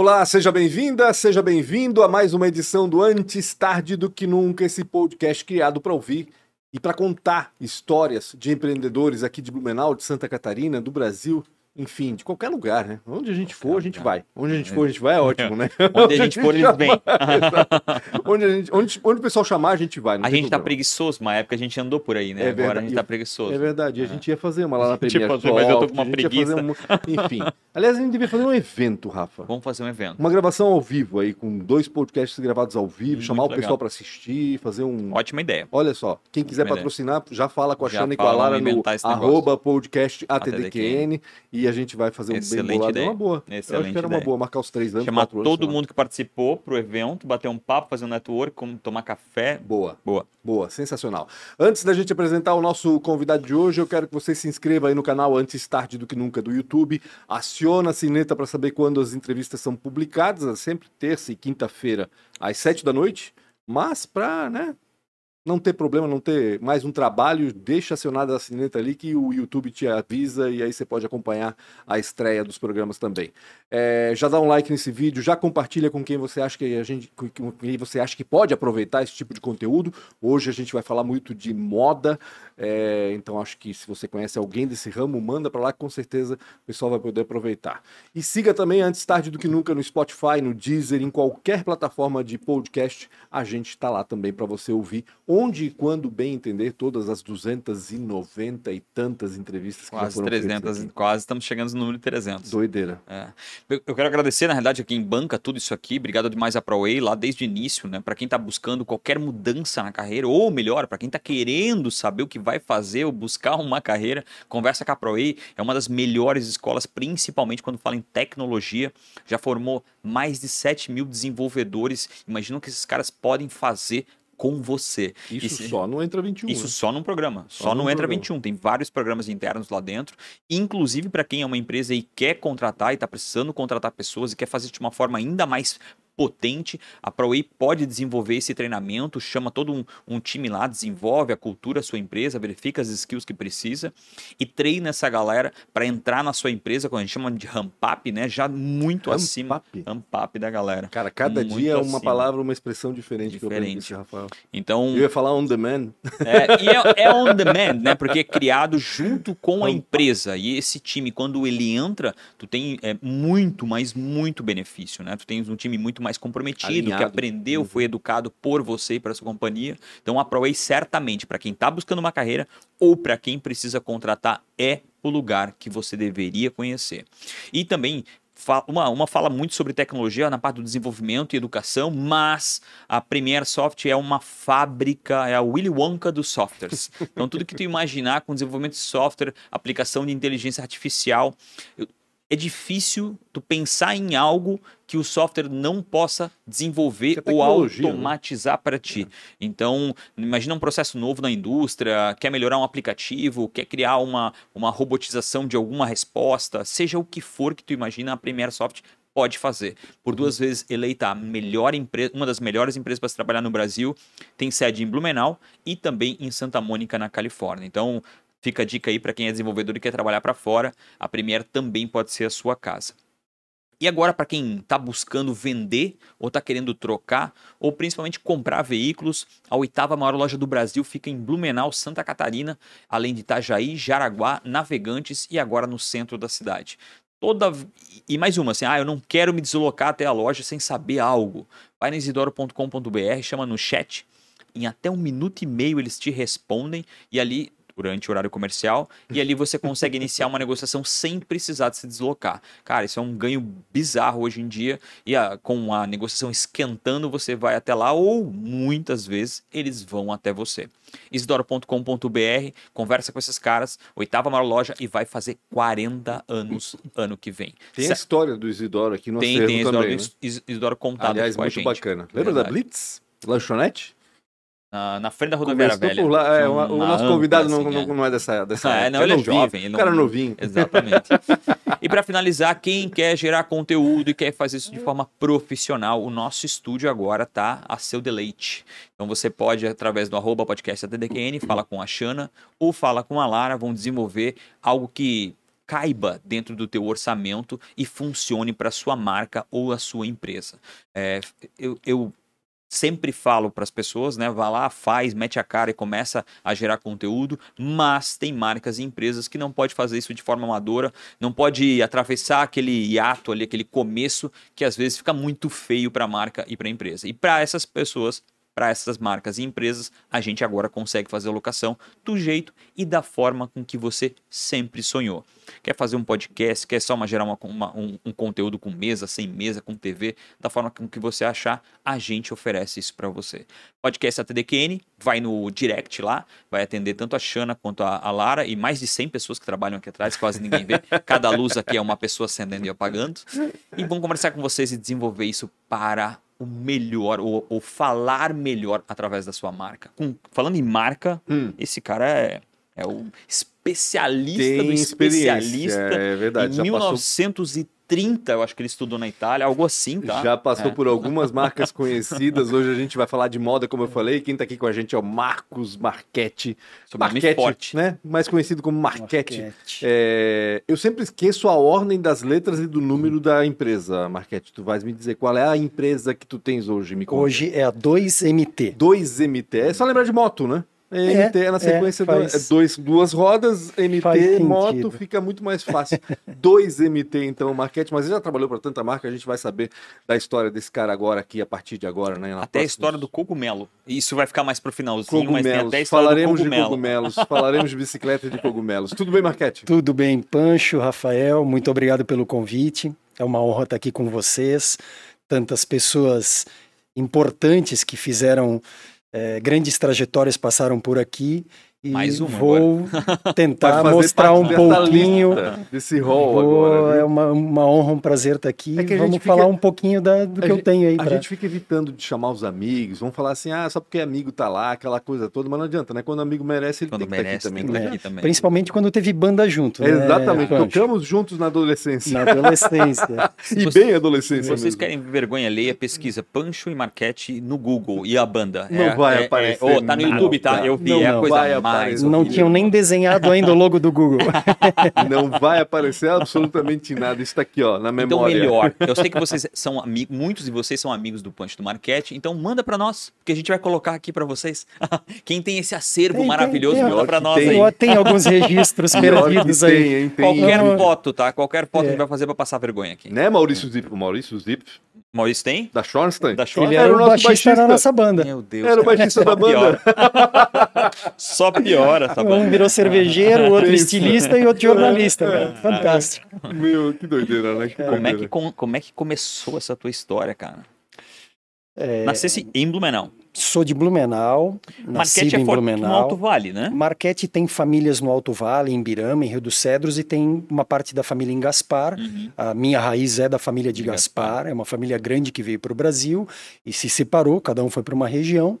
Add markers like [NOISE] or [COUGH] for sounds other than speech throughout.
Olá, seja bem-vinda, seja bem-vindo a mais uma edição do Antes Tarde do Que Nunca, esse podcast criado para ouvir e para contar histórias de empreendedores aqui de Blumenau, de Santa Catarina, do Brasil enfim, de qualquer lugar, né? Onde a gente for, a gente vai. Onde a gente for, a gente vai, é ótimo, né? Onde a gente for, a gente vem. onde, a gente, onde, onde o pessoal chamar, a gente vai. a gente tá preguiçoso, uma época a gente andou por aí, né? É Agora a gente tá preguiçoso. É verdade, a gente ia fazer uma lá na Premier fazer, Mas eu tô com uma preguiça. Um... Enfim. Aliás, a gente devia fazer um evento, Rafa. Vamos fazer um evento. Uma gravação ao vivo aí, com dois podcasts gravados ao vivo, Muito chamar o pessoal para assistir, fazer um... Ótima ideia. Olha só, quem quiser Ótima patrocinar, ideia. já fala com a Xana e com a Lara no arroba podcast ATDQN e a gente vai fazer um Excelente bem bolado. Ideia. É uma boa. Excelente eu acho que era ideia. uma boa, marcar os três anos. Chamar anos, todo mundo que participou pro evento, bater um papo, fazer um network, como tomar café. Boa. Boa. Boa, sensacional. Antes da gente apresentar o nosso convidado de hoje, eu quero que você se inscreva aí no canal Antes Tarde do Que Nunca do YouTube. Aciona a sineta para saber quando as entrevistas são publicadas, é sempre terça e quinta-feira, às sete da noite. Mas para, né, não ter problema, não ter mais um trabalho, deixa acionada a sineta ali que o YouTube te avisa e aí você pode acompanhar a estreia dos programas também. É, já dá um like nesse vídeo, já compartilha com quem você acha que a gente, com quem você acha que pode aproveitar esse tipo de conteúdo. Hoje a gente vai falar muito de moda, é, então acho que se você conhece alguém desse ramo, manda para lá que com certeza o pessoal vai poder aproveitar. E siga também antes tarde do que nunca no Spotify, no Deezer, em qualquer plataforma de podcast, a gente está lá também para você ouvir onde e quando bem entender todas as 290 e tantas entrevistas que quase já foram 300, quase estamos chegando no número de 300. Doideira. É. Eu quero agradecer, na realidade, a quem banca tudo isso aqui. Obrigado demais a ProWay lá desde o início, né? Para quem está buscando qualquer mudança na carreira, ou melhor, para quem está querendo saber o que vai fazer ou buscar uma carreira, conversa com a ProWay. É uma das melhores escolas, principalmente quando fala em tecnologia. Já formou mais de 7 mil desenvolvedores. Imagina o que esses caras podem fazer com você. Isso só no Entra 21. Isso né? só num programa. Só, só no Entra programa. 21. Tem vários programas internos lá dentro. Inclusive para quem é uma empresa e quer contratar e está precisando contratar pessoas e quer fazer de uma forma ainda mais potente. A ProWay pode desenvolver esse treinamento, chama todo um, um, time lá, desenvolve a cultura da sua empresa, verifica as skills que precisa e treina essa galera para entrar na sua empresa, quando a gente chama de ramp up, né? Já muito ramp acima. Up. Ramp up da galera. Cara, cada muito dia é uma palavra, uma expressão diferente, diferente. que eu Rafael. Então, eu ia falar on demand. É, e é, é on demand, né? Porque é criado junto com a empresa. E esse time, quando ele entra, tu tem é, muito, mas muito benefício, né? Tu tens um time muito mais mais comprometido, Alinhado. que aprendeu, uhum. foi educado por você e para sua companhia. Então, a ProWay certamente, para quem está buscando uma carreira ou para quem precisa contratar, é o lugar que você deveria conhecer. E também uma, uma fala muito sobre tecnologia na parte do desenvolvimento e educação, mas a Premiere Soft é uma fábrica, é a Willy Wonka dos softwares. Então, tudo que tu imaginar com desenvolvimento de software, aplicação de inteligência artificial, é difícil tu pensar em algo que o software não possa desenvolver é ou né? automatizar né? para ti. É. Então, imagina um processo novo na indústria, quer melhorar um aplicativo, quer criar uma, uma robotização de alguma resposta, seja o que for que tu imagina, a Premiere Soft pode fazer. Por duas uhum. vezes eleita a melhor empresa, uma das melhores empresas para se trabalhar no Brasil, tem sede em Blumenau e também em Santa Mônica, na Califórnia. Então, Fica a dica aí para quem é desenvolvedor e quer trabalhar para fora, a Premiere também pode ser a sua casa. E agora, para quem está buscando vender ou está querendo trocar, ou principalmente comprar veículos, a oitava maior loja do Brasil fica em Blumenau, Santa Catarina, além de Itajaí, Jaraguá, Navegantes e agora no centro da cidade. Toda e mais uma assim, ah, eu não quero me deslocar até a loja sem saber algo. Vai no isidoro.com.br, chama no chat, em até um minuto e meio eles te respondem e ali durante o horário comercial e ali você consegue iniciar uma negociação sem precisar de se deslocar. Cara, isso é um ganho bizarro hoje em dia e a, com a negociação esquentando você vai até lá ou muitas vezes eles vão até você. Isidoro.com.br, conversa com esses caras, oitava maior loja e vai fazer 40 anos ano que vem. Tem a história do Isidoro aqui no tem, acervo tem Isidoro, também, né? Isidoro contado Aliás, muito bacana. Lembra Verdade. da Blitz? Lanchonete? Na, na frente da rodoviária velha. Lá, é, uma, o nosso convidado não, assim, não, não, é dessa, dessa ah, é, não, ele é jovem. Ele cara novinho. Exatamente. e para finalizar, quem quer gerar conteúdo e quer fazer isso de forma profissional, o nosso estúdio agora tá a seu deleite. Então você pode, através do arroba podcast fala com a Xana ou fala com a Lara, vão desenvolver algo que caiba dentro do teu orçamento e funcione para sua marca ou a sua empresa. É, eu, eu sempre falo para as pessoas, né? Vá lá, faz, mete a cara e começa a gerar conteúdo, mas tem marcas e empresas que não pode fazer isso de forma amadora, não pode atravessar aquele hiato ali, aquele começo que às vezes fica muito feio para a marca e para a empresa. E para essas pessoas para essas marcas e empresas, a gente agora consegue fazer a locação do jeito e da forma com que você sempre sonhou. Quer fazer um podcast, quer só uma, gerar uma, uma, um, um, conteúdo com mesa, sem mesa, com TV, da forma com que você achar, a gente oferece isso para você. Podcast ATDQN, vai no direct lá, vai atender tanto a Xana quanto a, a, Lara e mais de 100 pessoas que trabalham aqui atrás, quase ninguém vê. [LAUGHS] Cada luz aqui é uma pessoa acendendo e apagando. E vão conversar com vocês e desenvolver isso para o melhor, ou, ou, falar melhor através da sua marca. Com, falando em marca, hum. esse cara é, é o especialista Tem do especialista. É verdade. Em 1930, eu acho que ele estudou na Itália, algo assim, tá? Já passou é. por algumas marcas conhecidas. Hoje a gente vai falar de moda, como eu falei. Quem tá aqui com a gente é o Marcos Marchetti. Marchetti, forte. né? Mais conhecido como Marchetti. Marchetti. É... Eu sempre esqueço a ordem das letras e do número da empresa, Marchetti. Tu vais me dizer qual é a empresa que tu tens hoje, me conta. Hoje é a 2MT. 2MT. É só lembrar de moto, né? MT é, na é, sequência é, faz... do, dois, duas rodas, MT, moto, fica muito mais fácil. [LAUGHS] dois MT, então, Marquete, mas ele já trabalhou para tanta marca, a gente vai saber da história desse cara agora aqui, a partir de agora, né? até próxima... a história do cogumelo. Isso vai ficar mais pro finalzinho, cogumelos. mas tem até a história falaremos do cogumelo. de cogumelos, falaremos de bicicleta e de cogumelos. Tudo bem, Marquete? Tudo bem, Pancho, Rafael, muito obrigado pelo convite. É uma honra estar aqui com vocês. Tantas pessoas importantes que fizeram é, grandes trajetórias passaram por aqui e Mais uma vou [LAUGHS] tentar mostrar um pouquinho desse rol agora. É uma, uma honra, um prazer estar aqui. É vamos falar um pouquinho da, do que gente, eu tenho aí. A pra... gente fica evitando de chamar os amigos, vamos falar assim, ah, só porque amigo tá lá, aquela coisa toda, mas não adianta, né? Quando o amigo merece, ele quando tem que merece, estar aqui também. Né? aqui também. Principalmente quando teve banda junto. Né, Exatamente, tocamos juntos na adolescência. Na adolescência. [LAUGHS] e Você, bem adolescência. Se vocês mesmo. querem vergonha, leia, pesquisa Pancho e Marquete no Google e a banda. Não é, vai é, aparecer. É, oh, tá no YouTube, tá? Eu vi, é a coisa mais. Não tinham nem desenhado ainda o logo do Google. [LAUGHS] Não vai aparecer absolutamente nada. Isso tá aqui, ó, na então, memória. Então, melhor. Eu sei que vocês são amigos, muitos de vocês são amigos do Punch do Marquete, então manda para nós, porque a gente vai colocar aqui para vocês. [LAUGHS] Quem tem esse acervo tem, maravilhoso, tem, tem, manda para nós tem, aí. Tem alguns registros [LAUGHS] perdidos aí. Tem, hein, Qualquer foto, tá? Qualquer foto é. a gente vai fazer para passar vergonha aqui. Né, Maurício Zip? Maurício Zip Maurício tem? Da Schornstein? Da Schornstein. Ele era, era o nosso baixista, baixista da nossa banda. Meu Deus. Era o baixista da banda. Só piora essa banda. Um virou cervejeiro, o outro estilista e outro jornalista. É. Fantástico. Meu, que doideira, né? Que como, É que, como é que começou essa tua história, cara? É... Nascesse em Blumenau. Sou de Blumenau, nascido é em Blumenau. no Alto Vale, né? Marquete tem famílias no Alto Vale, em Birama, em Rio dos Cedros, e tem uma parte da família em Gaspar. Uhum. A minha raiz é da família de Gaspar, Gaspar. é uma família grande que veio para o Brasil e se separou, cada um foi para uma região.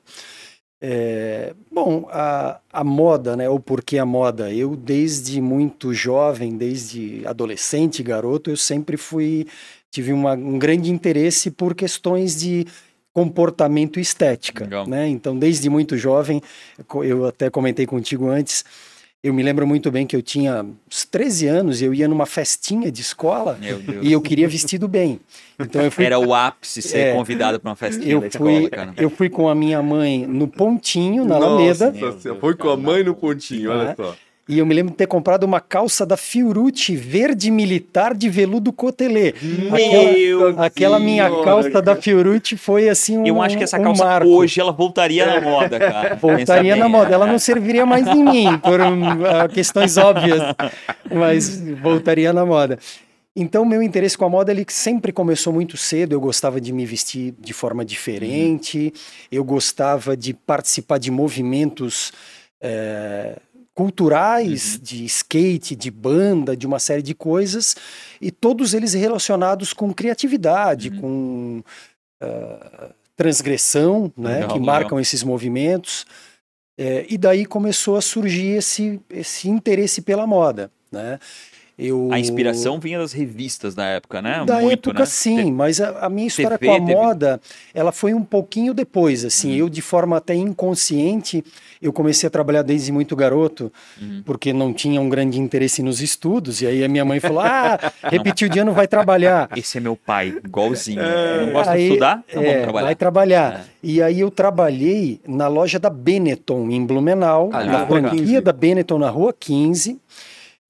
É, bom, a, a moda, né, ou por que a moda? Eu, desde muito jovem, desde adolescente, garoto, eu sempre fui, tive uma, um grande interesse por questões de comportamento e estética. Né? Então, desde muito jovem, eu até comentei contigo antes, eu me lembro muito bem que eu tinha uns 13 anos e eu ia numa festinha de escola e eu queria vestido bem. Então eu fui... Era o ápice ser é, convidado para uma festinha eu da fui, escola, cara. Eu fui com a minha mãe no Pontinho, na Alameda. Nossa, foi com a mãe no Pontinho, olha só. E eu me lembro de ter comprado uma calça da Fiorucci verde militar de veludo cotelê. Aquela, aquela minha calça cara. da Fiorucci foi assim um Eu acho que essa um calça marco. hoje ela voltaria na moda, cara. [LAUGHS] Voltaria na moda. Ela não serviria mais em mim por um, uh, questões óbvias, mas voltaria na moda. Então, meu interesse com a moda ele sempre começou muito cedo. Eu gostava de me vestir de forma diferente, uhum. eu gostava de participar de movimentos é, culturais, uhum. de skate, de banda, de uma série de coisas, e todos eles relacionados com criatividade, uhum. com uh, transgressão, né, que marcam legal. esses movimentos. É, e daí começou a surgir esse, esse interesse pela moda, né? Eu... A inspiração vinha das revistas da época, né? Da Muito, época, né? sim, mas a, a minha história TV com a moda, ela foi um pouquinho depois, assim, Uhum. eu de forma até inconsciente, eu comecei a trabalhar desde muito garoto, Uhum. porque não tinha um grande interesse nos estudos, e aí a minha mãe falou, ah, repetiu de ano, vai trabalhar. Esse é meu pai, igualzinho. Eu não gosto Aí, de estudar? Então é, vamos trabalhar. Vai trabalhar. É. E aí eu trabalhei na loja da Benetton, em Blumenau, Ali na na Rua 15. franquia da Benetton na Rua 15,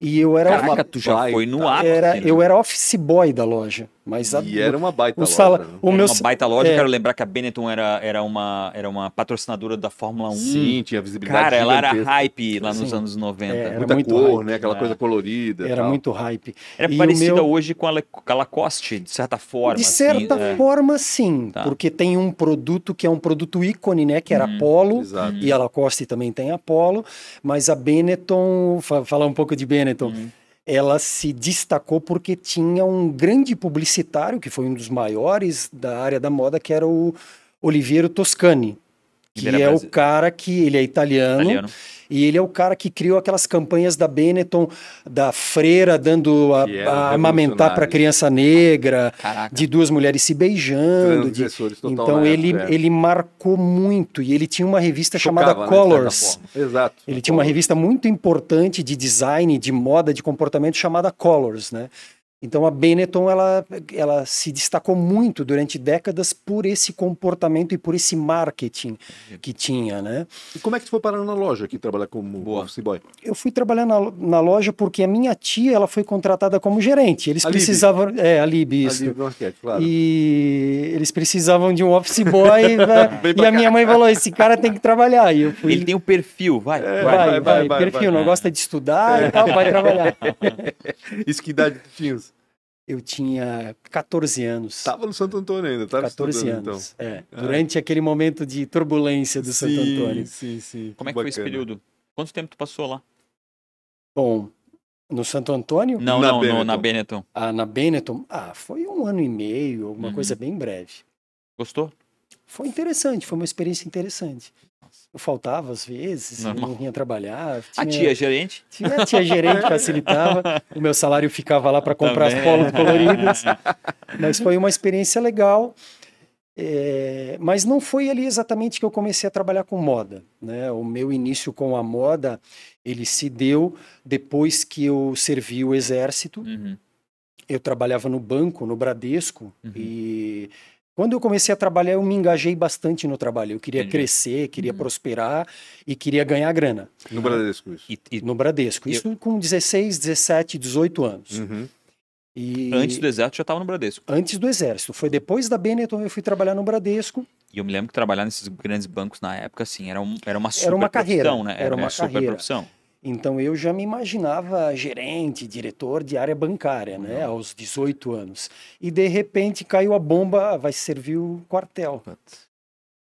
e eu era... Caraca, tu já foi no ápice. era, né? eu era office boy da loja, mas a- E era uma baita o loja, sala, né? o Era meu uma baita loja. é. Quero lembrar que a Benetton era, era, uma, era uma patrocinadora da Fórmula 1. Sim, tinha visibilidade Cara, ela era hype lá nos Sim. anos 90. É, era era Muita muito cor, hype. né? Aquela É. coisa colorida. Era tal. muito hype. E o parecida meu- hoje com a Le- com a Lacoste, de certa forma. De assim, certa é. forma, sim, Tá. porque tem um produto que é um produto ícone, né? Que era Uhum. Polo. Exato. E a Lacoste também tem a Polo, mas a Benetton, fa- falar um pouco de Benetton, Uhum. Ela se destacou porque tinha um grande publicitário, que foi um dos maiores da área da moda, que era o Oliviero Toscani, que é o cara que, ele é italiano, Italiano. E ele é o cara que criou aquelas campanhas da Benetton, da freira dando a, eram a amamentar para criança negra, Caraca. de duas mulheres se beijando. de- Então ele, é. ele marcou muito e ele tinha uma revista Chocava, chamada né, Colors. Exato. Ele tinha uma revista muito importante de design, de moda, de comportamento chamada Colors, né? Então a Benetton ela, ela se destacou muito durante décadas por esse comportamento e por esse marketing que tinha, né? E como é que tu foi parar na loja aqui trabalhar como Boa. office boy? Eu fui trabalhar na, na loja porque a minha tia ela foi contratada como gerente. Eles A precisavam, é, a Lib, isso. Ali no basquete, claro. E eles precisavam de um office boy [LAUGHS] né? E a minha mãe falou: esse cara tem que trabalhar. E eu fui. Ele tem o perfil, vai. É, vai, vai, vai, vai, vai, perfil, vai. não gosta de estudar e tal, vai trabalhar. [LAUGHS] Isso que idade tu tinhas? Eu tinha 14 anos. Tava no Santo Antônio ainda, tava 14 estudando, anos. É, Ah. durante aquele momento de turbulência do então. Santo sim, Antônio. Sim, sim. Como é que foi esse bacana. período? Quanto tempo tu passou lá? Bom, no Santo Antônio, Não, Na não, no- Benetton. na Benetton. ah, na Benetton, ah, foi um ano e meio, alguma Uhum. coisa bem breve. Gostou? Foi interessante, foi uma experiência interessante. Eu faltava às vezes, Normal. não vinha trabalhar. A tinha- tia gerente? Tinha, tinha gerente, facilitava. O meu salário ficava lá para comprar as Também. polos coloridas. [LAUGHS] Mas foi uma experiência legal. É, mas não foi ali exatamente que eu comecei a trabalhar com moda. Né? O meu início com a moda, ele se deu depois que eu servi o exército. Uhum. Eu trabalhava no banco, no Bradesco, Uhum. e quando eu comecei a trabalhar, eu me engajei bastante no trabalho. Eu queria Entendi. crescer, queria Uhum. prosperar e queria ganhar grana No Bradesco, isso. E, e no Bradesco. Eu- Isso com 16, 17, 18 anos. Uhum. E antes do exército já estava no Bradesco. antes do exército. Foi depois da Benetton eu fui trabalhar no Bradesco. E eu me lembro que trabalhar nesses grandes bancos na época, assim, era, um, era uma super Era uma carreira, profissão, né? era uma super carreira. profissão. Então eu já me imaginava gerente, diretor de área bancária, né, aos 18 anos. E de repente caiu a bomba, vai servir o quartel.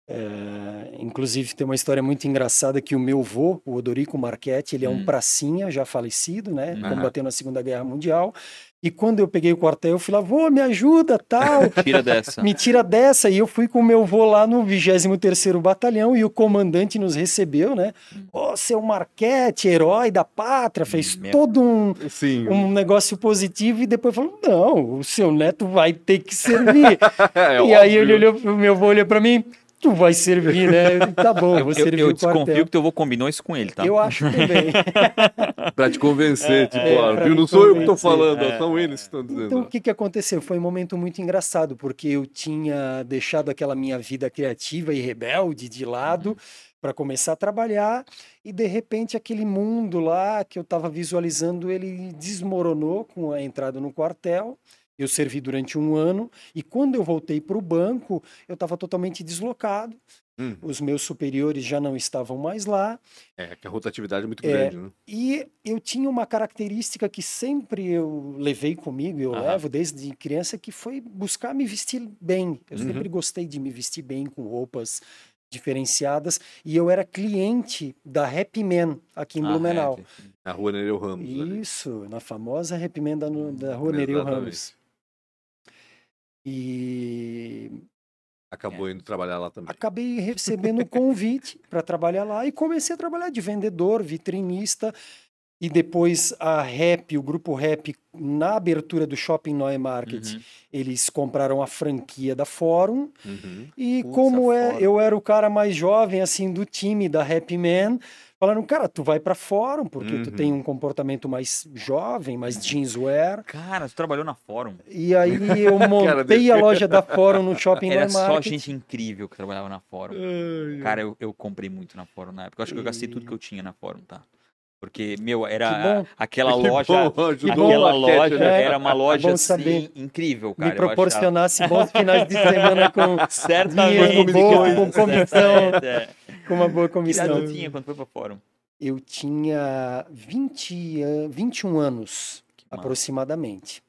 É, inclusive tem uma história muito engraçada que o meu avô, o Odorico Marchetti, ele é Hum. um pracinha já falecido, né, Uhum. combateu na Segunda Guerra Mundial. E quando eu peguei o quartel, eu fui lá, vô, me ajuda, tal. [LAUGHS] Tira dessa. me tira dessa. E eu fui com o meu vô lá no 23º Batalhão e o comandante nos recebeu, né? Ô, seu Marquete, herói da pátria, fez Meu. todo um, Sim. um negócio positivo e depois falou: não, o seu neto vai ter que servir. [LAUGHS] É e aí óbvio. ele olhou pro meu vô, olhou pra mim. Tu vai servir, né? Eu tá bom, Eu, vou eu, servir eu o quartel. desconfio que teu avô combinou isso com ele, tá? Eu acho também. [LAUGHS] Pra te convencer, tipo, é, ó, pra viu? me Não sou eu que tô falando, ó, É. são eles que estão dizendo. Então, o que, que aconteceu? Foi um momento muito engraçado, porque eu tinha deixado aquela minha vida criativa e rebelde de lado para começar a trabalhar, e de repente aquele mundo lá que eu estava visualizando, ele desmoronou com a entrada no quartel. Eu servi durante um ano, e quando eu voltei para o banco, eu estava totalmente deslocado. Hum. Os meus superiores já não estavam mais lá. É, que a rotatividade é muito É. grande, né? E eu tinha uma característica que sempre eu levei comigo, eu Aham. levo desde criança, que foi buscar me vestir bem. Eu Uhum. sempre gostei de me vestir bem com roupas diferenciadas e eu era cliente da Happy Man aqui em Ah, Blumenau. é. Na rua Nereu Ramos. ali. Isso, na famosa Happy Man da, da Rua Nereu. Ramos. E Acabou indo trabalhar lá também. acabei [LAUGHS] recebendo o convite para trabalhar lá e comecei a trabalhar de vendedor, vitrinista. E depois a Rap, o grupo Rap, na abertura do Shopping Neue Market, Uhum. eles compraram a franquia da Fórum. Uhum. E como é, Fórum. eu era o cara mais jovem, assim, do time da Happy Man, falaram, cara, tu vai pra Fórum, porque tu Uhum. tem um comportamento mais jovem, mais jeanswear. Cara, tu trabalhou na Fórum. E aí eu [LAUGHS] montei a loja da Fórum no Shopping Era só Market. gente incrível que trabalhava na Fórum. Cara, eu, eu comprei muito na Fórum na época. Eu acho que eu gastei tudo que eu tinha na Fórum, tá? Porque, meu, era aquela [LAUGHS] Que loja. bom, aquela loja né? era uma loja bom assim, incrível, cara. me eu achava. proporcionasse bons finais de semana com, [LAUGHS] Certamente. Dinheiro bom, com comissão. É. [LAUGHS] com uma boa Que idade comissão. tinha quando foi pra Fórum? Eu tinha 20, an- 21 anos, aproximadamente.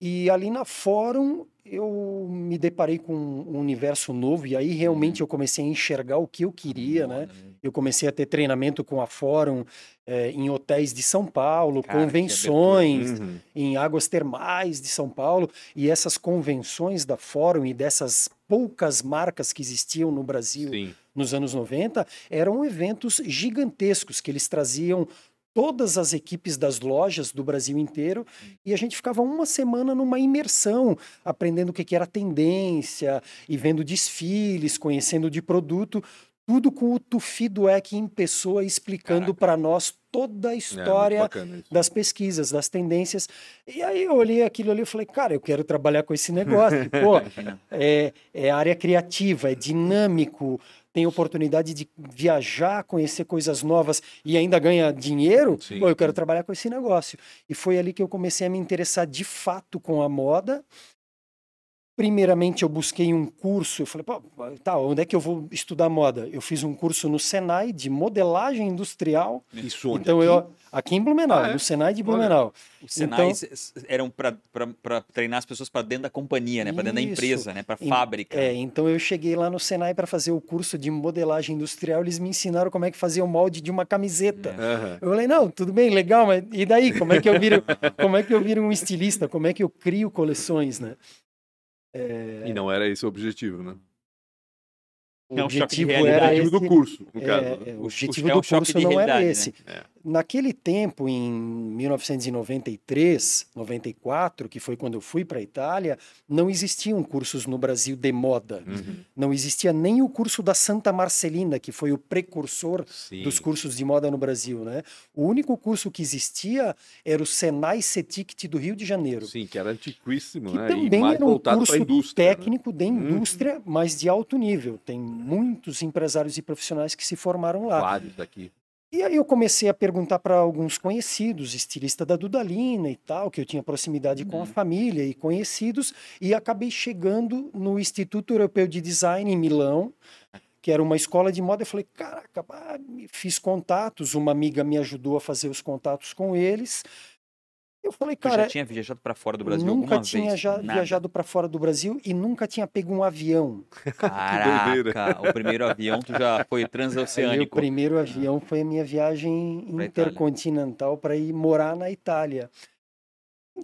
E ali na Fórum eu me deparei com um universo novo e aí realmente eu comecei a enxergar o que eu queria, né? Moda, Eu comecei a ter treinamento com a Fórum eh, em hotéis de São Paulo, Cara, convenções Uhum. em águas termais de São Paulo e essas convenções da Fórum e dessas poucas marcas que existiam no Brasil Sim. nos anos 90 eram eventos gigantescos que eles traziam todas as equipes das lojas do Brasil inteiro e a gente ficava uma semana numa imersão, aprendendo o que que era tendência e vendo desfiles, conhecendo de produto, tudo com o Tufi Dueck em pessoa explicando para nós toda a É, história isso. das pesquisas, das tendências. E aí eu olhei aquilo ali e falei, cara, eu quero trabalhar com esse negócio. [LAUGHS] Pô, é, é área criativa, é dinâmico, tem oportunidade de viajar, conhecer coisas novas e ainda ganha dinheiro. Pô, eu quero trabalhar com esse negócio. E foi ali que eu comecei a me interessar de fato com a moda. Primeiramente, eu busquei um curso. Eu falei, pô, tá, onde é que eu vou estudar moda? Eu fiz um curso no Senai de modelagem industrial. Isso onde? Então, eu, aqui em Blumenau, Ah, é? no Senai de. Blumenau. Os Senais s- eram pra treinar as pessoas pra dentro da companhia, né? Pra dentro da empresa, né? Em- fábrica. É, então eu cheguei lá no Senai para fazer o curso de modelagem industrial, eles me ensinaram como é que fazia o molde de uma camiseta. Aham. Eu falei, não, tudo bem, legal, mas e daí? Como é que eu viro, como é que eu viro um estilista? Como é que eu crio coleções, né? E não era esse o objetivo, né? O É um choque de objetivo O era objetivo esse, do curso, no é, caso. é, né? o O- objetivo é do um curso não era realidade, né? Naquele tempo, em 1993, 94, que foi quando eu fui para a Itália, não existiam cursos no Brasil de moda. Uhum. Não existia nem o curso da Santa Marcelina, que foi o precursor Sim. dos cursos de moda no Brasil, né? O único curso que existia era o Senai Cetict do Rio de Janeiro, Sim, que era antiquíssimo, que né? também e era um curso né? técnico de indústria, mas de alto nível. Tem muitos empresários e profissionais que se formaram lá. Vários daqui. E aí eu comecei a perguntar para alguns conhecidos, estilista da Dudalina e tal, que eu tinha proximidade com a família e conhecidos, e acabei chegando no Instituto Europeu de Design em Milão, que era uma escola de moda. Eu falei, caraca, fiz contatos, uma amiga me ajudou a fazer os contatos com eles. Eu falei, Tu cara, já tinha viajado pra fora do Brasil nunca alguma tinha vez? já Nada. viajado para fora do Brasil e nunca tinha pego um avião. [LAUGHS] Caraca, o primeiro avião tu já foi Aí o transoceânico. primeiro avião foi a minha viagem Pra intercontinental para ir morar na Itália.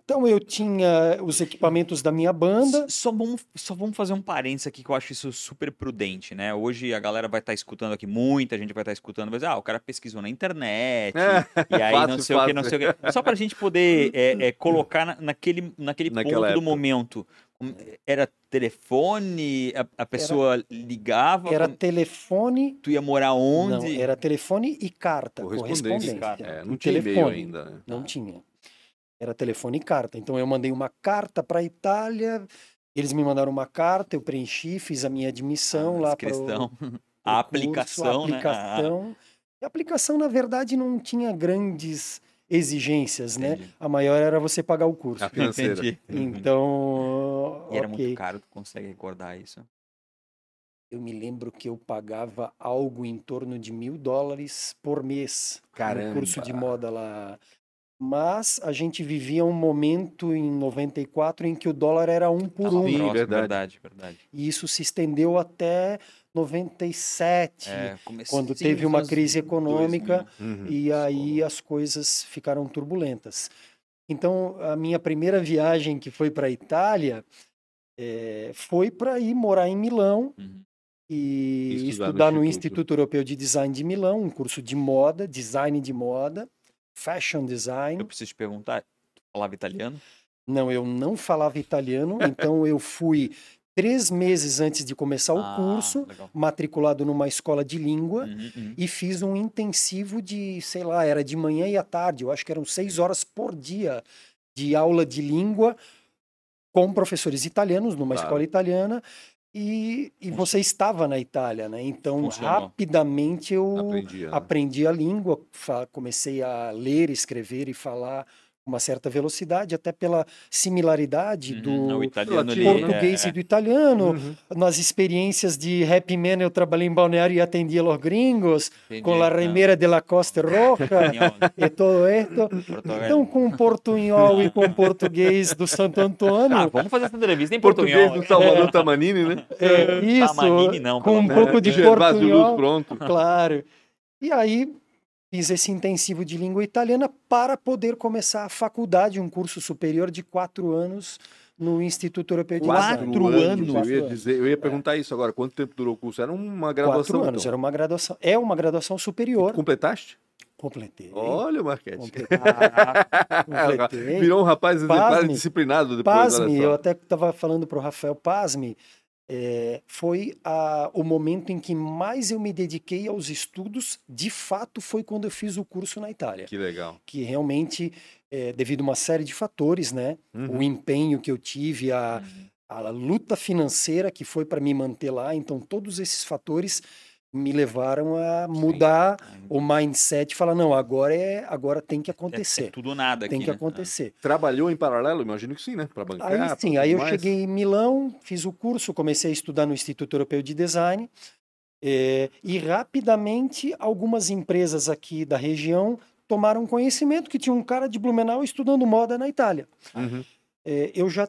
Então eu tinha os equipamentos da minha banda. Só vamos, só vamos fazer um parênteses aqui que eu acho isso super prudente, né? Hoje a galera vai estar escutando aqui, muita gente vai estar escutando, vai dizer, ah, o cara pesquisou na internet, É, e aí não fácil, sei o que, não fácil. sei o que. Só pra gente poder é, é, colocar na- naquele, naquele Naquela ponto do época. momento. Hum, Era telefone, a, a pessoa ligava, Era como- telefone. tu ia morar Não, onde? era telefone e carta, Correspondência. correspondência. Carta. É, não tinha e-mail telefone. ainda. né? Não tinha. Era telefone e carta. Então eu mandei uma carta para a Itália, eles me mandaram uma carta, eu preenchi, fiz a minha admissão Ah, lá para [LAUGHS] A curso, aplicação, a né? aplicação. E a aplicação, na verdade, não tinha grandes exigências, né? Entendi. A maior era você pagar o curso. A financeira. Entendi. Então, E era ok. muito caro, tu consegue recordar isso? Eu me lembro que eu pagava algo em torno de mil dólares por mês Caramba. no curso de moda lá. Mas a gente vivia um momento em 94 em que o dólar era um por Tava um. Sim, verdade. verdade, verdade. E isso se estendeu até 97. É, comece- quando sim, teve uma crise econômica 2000. Uhum. e aí as coisas ficaram turbulentas. Então, a minha primeira viagem que foi para a Itália eh, foi para ir morar em Milão Uhum. e Estudar no estudar no Instituto. Instituto Europeu de Design de Milão, um curso de moda, design de moda. Fashion design. Eu preciso te perguntar, tu falava italiano? Não, eu não falava italiano, [LAUGHS] então eu fui três meses antes de começar o Ah, curso, legal. matriculado numa escola de língua Uhum, uhum. e fiz um intensivo de, sei lá, era de manhã e à tarde, eu acho que eram seis horas por dia de aula de língua com professores italianos numa Claro. escola italiana. E, e você estava na Itália, né? Então, Funcionou. rapidamente eu Aprendi. né? aprendi a língua, comecei a ler, escrever e falar uma certa velocidade, até pela similaridade Uhum, do italiano ali, português é, e do italiano. Uhum. Nas experiências de Happy Man, eu trabalhei em balneário e atendia los gringos, entendi, com a tá. remera de la Costa Roja [LAUGHS] e todo esto. português. Então, com portunhol e com português do Santo Antônio, Ah, vamos fazer essa entrevista em Português portunhol. do Salvador Tamanini, né? [LAUGHS] é, isso, Tamanini não, com um pouco de portunhol. pronto. Claro. E aí fiz esse intensivo de língua italiana para poder começar a faculdade, um curso superior de quatro anos no Instituto Europeu de Quatro Design. anos? Eu ia, Quatro dizer, eu ia perguntar isso agora. Quanto tempo durou o curso? Era uma graduação. Quatro anos, então. era uma graduação. É uma graduação superior. Completaste? Completei. Olha o Marquete. Completei. completei. Virou um rapaz Pasme. disciplinado depois. Pasme, eu até estava falando para o Rafael Pasme, é, foi a- o momento em que mais eu me dediquei aos estudos, de fato foi quando eu fiz o curso na Itália. Que legal. que realmente, é, devido a uma série de fatores, né? Uhum. O empenho que eu tive, a, a luta financeira que foi para me manter lá, então todos esses fatores me levaram a mudar o mindset e falar não, agora é, agora tem que É, é acontecer, tudo ou nada tem aqui, que né? acontecer. Trabalhou em paralelo? Imagino que sim, né? Para bancar. Aí sim, aí eu mais. cheguei em Milão, fiz o curso, comecei a estudar no Instituto Europeu de Design. eh, e rapidamente algumas empresas aqui da região tomaram conhecimento que tinha um cara de Blumenau estudando moda na Itália. Uhum. Eh, eu já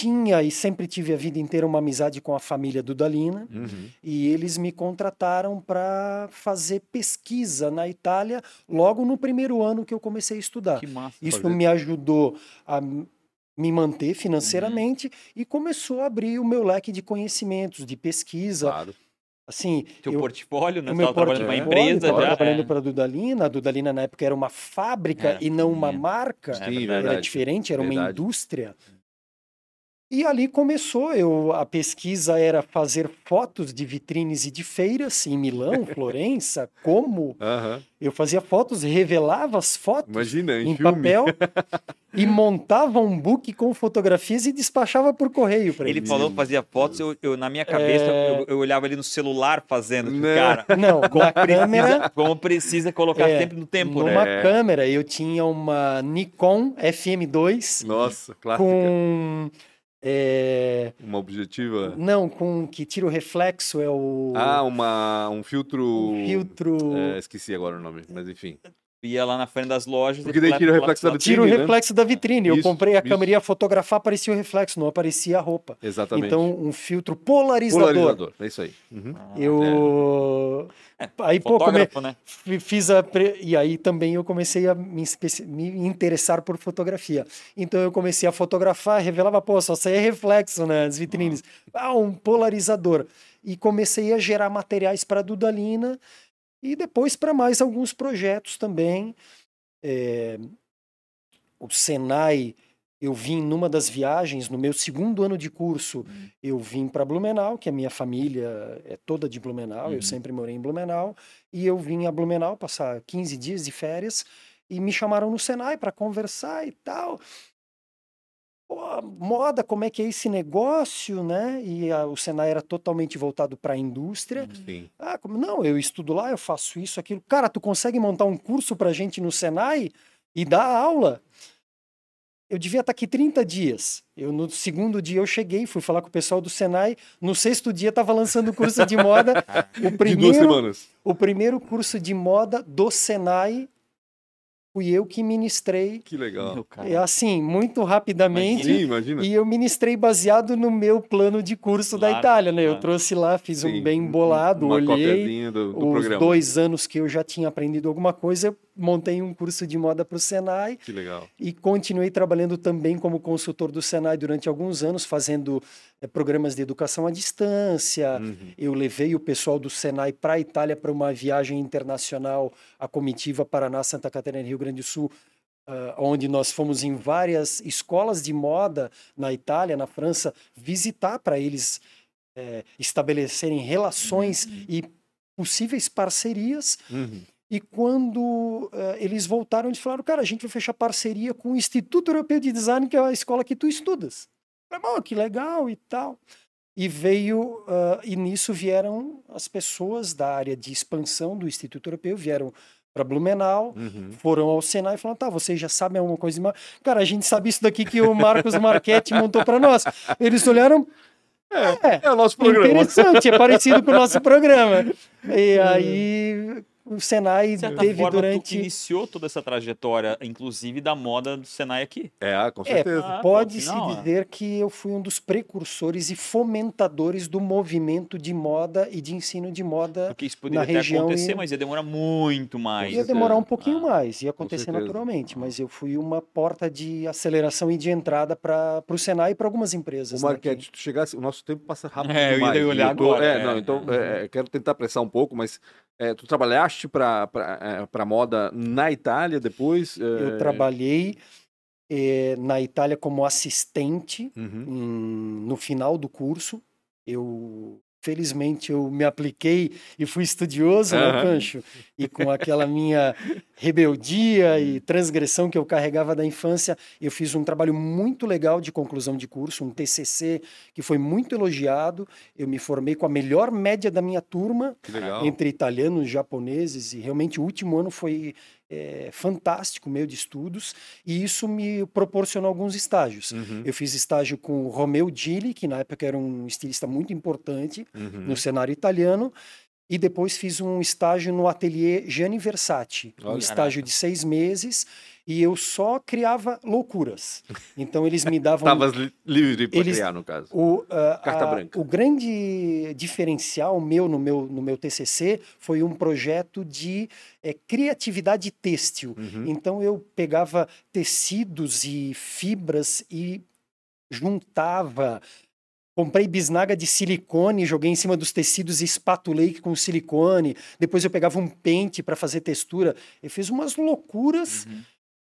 tinha e sempre tive a vida inteira uma amizade com a família do Dalina Uhum. e eles me contrataram para fazer pesquisa na Itália logo no primeiro ano que eu comecei a estudar. Que massa. Isso fazer. me ajudou a me manter financeiramente e começou a abrir o meu leque de conhecimentos, de pesquisa. Claro. Assim, Teu eu, portfólio, né? o meu tava trabalhando numa portfólio, empresa já. trabalhando é. para a Dudalina. A Dudalina na época era uma fábrica É, e não uma sim. marca. É Sim, verdade. verdade. Era diferente, era uma Verdade. indústria. E ali começou, eu, a pesquisa era fazer fotos de vitrines e de feiras em Milão, [LAUGHS] Florença, como Aham. eu fazia fotos, revelava as fotos Imagina, em, em papel [LAUGHS] e montava um book com fotografias e despachava por correio para Ele eles. falou que fazia fotos, eu, eu- na minha cabeça, É. eu, eu olhava ali no celular fazendo. [LAUGHS] Não. Cara, Não, na câmera, precisa, como precisa colocar É, sempre no tempo, numa né? câmera, eu tinha uma Nikon FM2 Nossa, clássica. com é, Uma objetiva. não, com que tira o reflexo é o Ah, uma, um filtro. o filtro É, esqueci agora o nome, mas enfim. Ia lá na frente das lojas. Porque daí tira o lá- reflexo da vitrine. tira o né? reflexo da vitrine. Eu Isso, comprei a isso. câmera ia fotografar, aparecia o reflexo, não aparecia a roupa. Exatamente. Então, um filtro polarizador. Polarizador. É isso aí. Uhum. Ah, Eu. É, Aí, pô, come... Fotógrafo, né? fi- fiz a. pre- E aí também eu comecei a me, especi- me interessar por fotografia. Então eu comecei a fotografar, revelava, pô, só saía reflexo nas vitrines. Ah, um polarizador. E comecei a gerar materiais para a Dudalina e depois para mais alguns projetos também. É, O Senai. Eu vim numa das viagens, no meu segundo ano de curso, eu vim para Blumenau, que a minha família é toda de Blumenau, Uhum. eu sempre morei em Blumenau, e eu vim a Blumenau passar 15 dias de férias e me chamaram no Senai para conversar e tal. Moda, como é que é esse negócio, né? E a- o Senai era totalmente voltado para a indústria. Sim. Ah, como não? Eu estudo lá, eu faço isso, aquilo. Cara, tu consegue montar um curso pra gente no Senai e dar aula? Eu devia estar aqui 30 dias. Eu no segundo dia eu cheguei, fui falar com o pessoal do Senai. No sexto dia estava lançando o curso de moda. [LAUGHS] O De duas primeiro, semanas. o primeiro curso de moda do Senai fui eu que ministrei. Que legal. É assim, muito rapidamente. Sim, imagina. E eu ministrei baseado no meu plano de curso da Claro, Itália, né? Eu claro. trouxe lá, fiz Sim, um bem bolado, uma olhei do, do os programa. dois anos que eu já tinha aprendido alguma coisa, eu montei um curso de moda para o Senai. Que legal. E continuei trabalhando também como consultor do Senai durante alguns anos, fazendo é, programas de educação à distância. Uhum. Eu levei o pessoal do Senai para a Itália para uma viagem internacional, a comitiva Paraná, Santa Catarina e Rio Grande do Sul, Uh, onde nós fomos em várias escolas de moda na Itália, na França, visitar para eles é, estabelecerem relações uhum. e possíveis parcerias. Uhum. E quando uh, eles voltaram, eles falaram: cara, a gente vai fechar parceria com o Instituto Europeu de Design, que é a escola que tu estudas. Eu falei, oh, que legal e tal. E veio, uh, e nisso vieram as pessoas da área de expansão do Instituto Europeu, vieram para Blumenau, Uhum. foram ao Senai e falaram: tá, vocês já sabem alguma coisa. Cara, a gente sabe isso daqui que o Marcos Marchetti montou para nós. Eles olharam. É, É o nosso programa. interessante, é parecido com o nosso programa. E aí o Senai De certa teve forma, tu durante. iniciou toda essa trajetória, inclusive da moda do Senai aqui. É, ah, com É, certeza. Ah, pode-se pô, final, é. dizer que eu fui um dos precursores e fomentadores do movimento de moda e de ensino de moda. Porque isso poderia Na até região acontecer, e- mas ia demorar muito mais. Ia demorar um pouquinho Ah, mais, ia acontecer naturalmente, mas eu fui uma porta de aceleração e de entrada para o Senai e para algumas empresas. O Marquete, tu chegasse, o nosso tempo passa [LAUGHS] rápido É, eu ia demais. olhar E tô- agora, É, é. não, então é, é, quero tentar apressar um pouco, mas é, tu trabalhaste para para moda na Itália depois? Eu é, trabalhei eh, na Itália como assistente uhum. em- no final do curso. Eu felizmente eu me apliquei e fui estudioso, né, Aham. Pancho? E com aquela minha rebeldia e transgressão que eu carregava da infância, eu fiz um trabalho muito legal de conclusão de curso, um TCC que foi muito elogiado. Eu me formei com a melhor média da minha turma entre italianos e japoneses, e realmente o último ano foi é, fantástico meu de estudos, e isso me proporcionou alguns estágios. Uhum, Eu fiz estágio com o Romeo Gilli, que na época era um estilista muito importante uhum. no cenário italiano, e depois fiz um estágio no ateliê Gianni Versace, um Olha. estágio de seis meses, e eu só criava loucuras. Então eles me davam [LAUGHS] Estavas li- livre para Eles- criar, no caso. o, ah, Carta a- branca. o grande diferencial meu no meu, no meu TCC foi um projeto de eh, criatividade têxtil. Uhum. Então eu pegava tecidos e fibras e juntava. Comprei bisnaga de silicone, joguei em cima dos tecidos e espatulei com silicone. Depois eu pegava um pente para fazer textura. Eu fiz umas loucuras Uhum.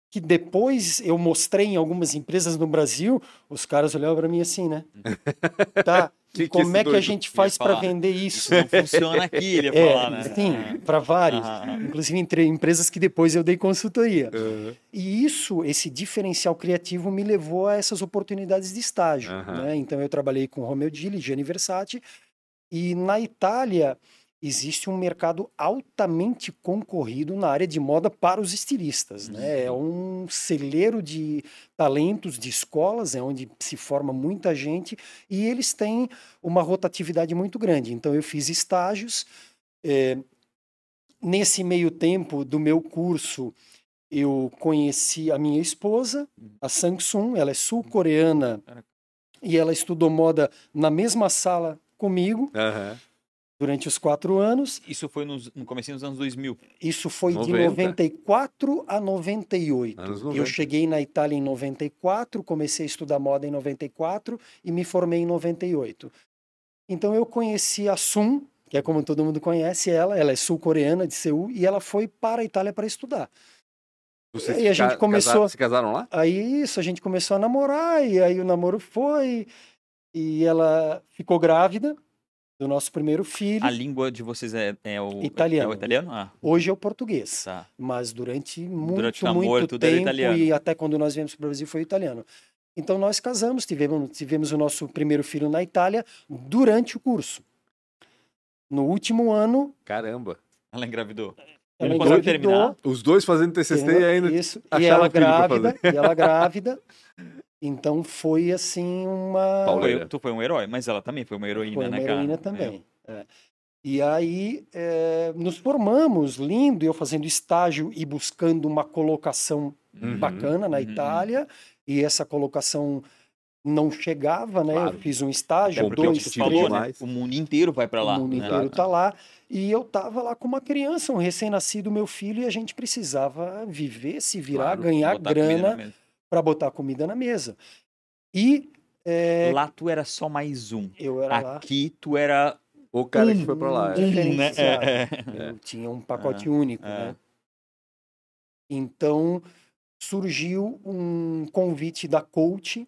que depois eu mostrei em algumas empresas no Brasil, os caras olhavam para mim assim, né? [LAUGHS] Tá. Que como é que a gente faz para vender isso? Não funciona aqui, ele ia É, falar, né? sim, para vários. Inclusive entre empresas que depois eu dei consultoria. Uhum. E isso, esse diferencial criativo me levou a essas oportunidades de estágio. Aham. né? Então eu trabalhei com Romeo Gilli, Gianni Versace, e na Itália existe um mercado altamente concorrido na área de moda para os estilistas. Né? É um celeiro de talentos, de escolas, é onde se forma muita gente, e eles têm uma rotatividade muito grande. Então eu fiz estágios. eh, nesse meio tempo do meu curso, eu conheci a minha esposa, a Samsung, ela é sul-coreana e ela estudou moda na mesma sala comigo Aham. Durante os quatro anos. Isso foi nos, no começo dos anos 2000. Isso foi de 90. 94 a 98. Anos Eu 90. cheguei na Itália em 94, comecei a estudar moda em 94 e me formei em 98. Então eu conheci a Sun, que é como todo mundo conhece ela, ela é sul-coreana de Seul e ela foi para a Itália para estudar. Vocês E a gente começou- se casaram lá? Aí isso, a gente começou a namorar, e aí o namoro foi, e ela ficou grávida do nosso primeiro filho. A língua de vocês é, é o Italiano. É o italiano? Ah, Hoje é o português, tá. mas durante muito, Durante o namoro, muito tudo era tempo, italiano. e até quando nós viemos para o Brasil foi italiano. Então nós casamos, tivemos, tivemos o nosso primeiro filho na Itália durante o curso. No último ano, Caramba. Ela engravidou. ela engravidou, terminar? Os dois fazendo TCC e ainda. Isso, e ela grávida, e ela grávida. Então foi assim uma Pauleira. Foi, tu foi um herói, mas ela também foi uma heroína, Foi uma né, cara? heroína também. é. E aí é, nos formamos, lindo, eu fazendo estágio e buscando uma colocação Uhum, bacana na uhum. Itália, e essa colocação não chegava, né? Claro. Eu fiz um estágio, Até é dois, três. falou, né? O mundo inteiro vai pra lá. o mundo né? inteiro tá lá. E eu tava lá com uma criança, um recém-nascido, meu filho, e a gente precisava viver, se virar, Claro, ganhar grana. Para botar comida na mesa. E é, Lá tu era só mais um. eu era lá. Aqui tu era O cara Um- que foi pra lá. um é. diferenciado. É, Eu tinha um pacote É, único, é. né? Então surgiu um convite da Coach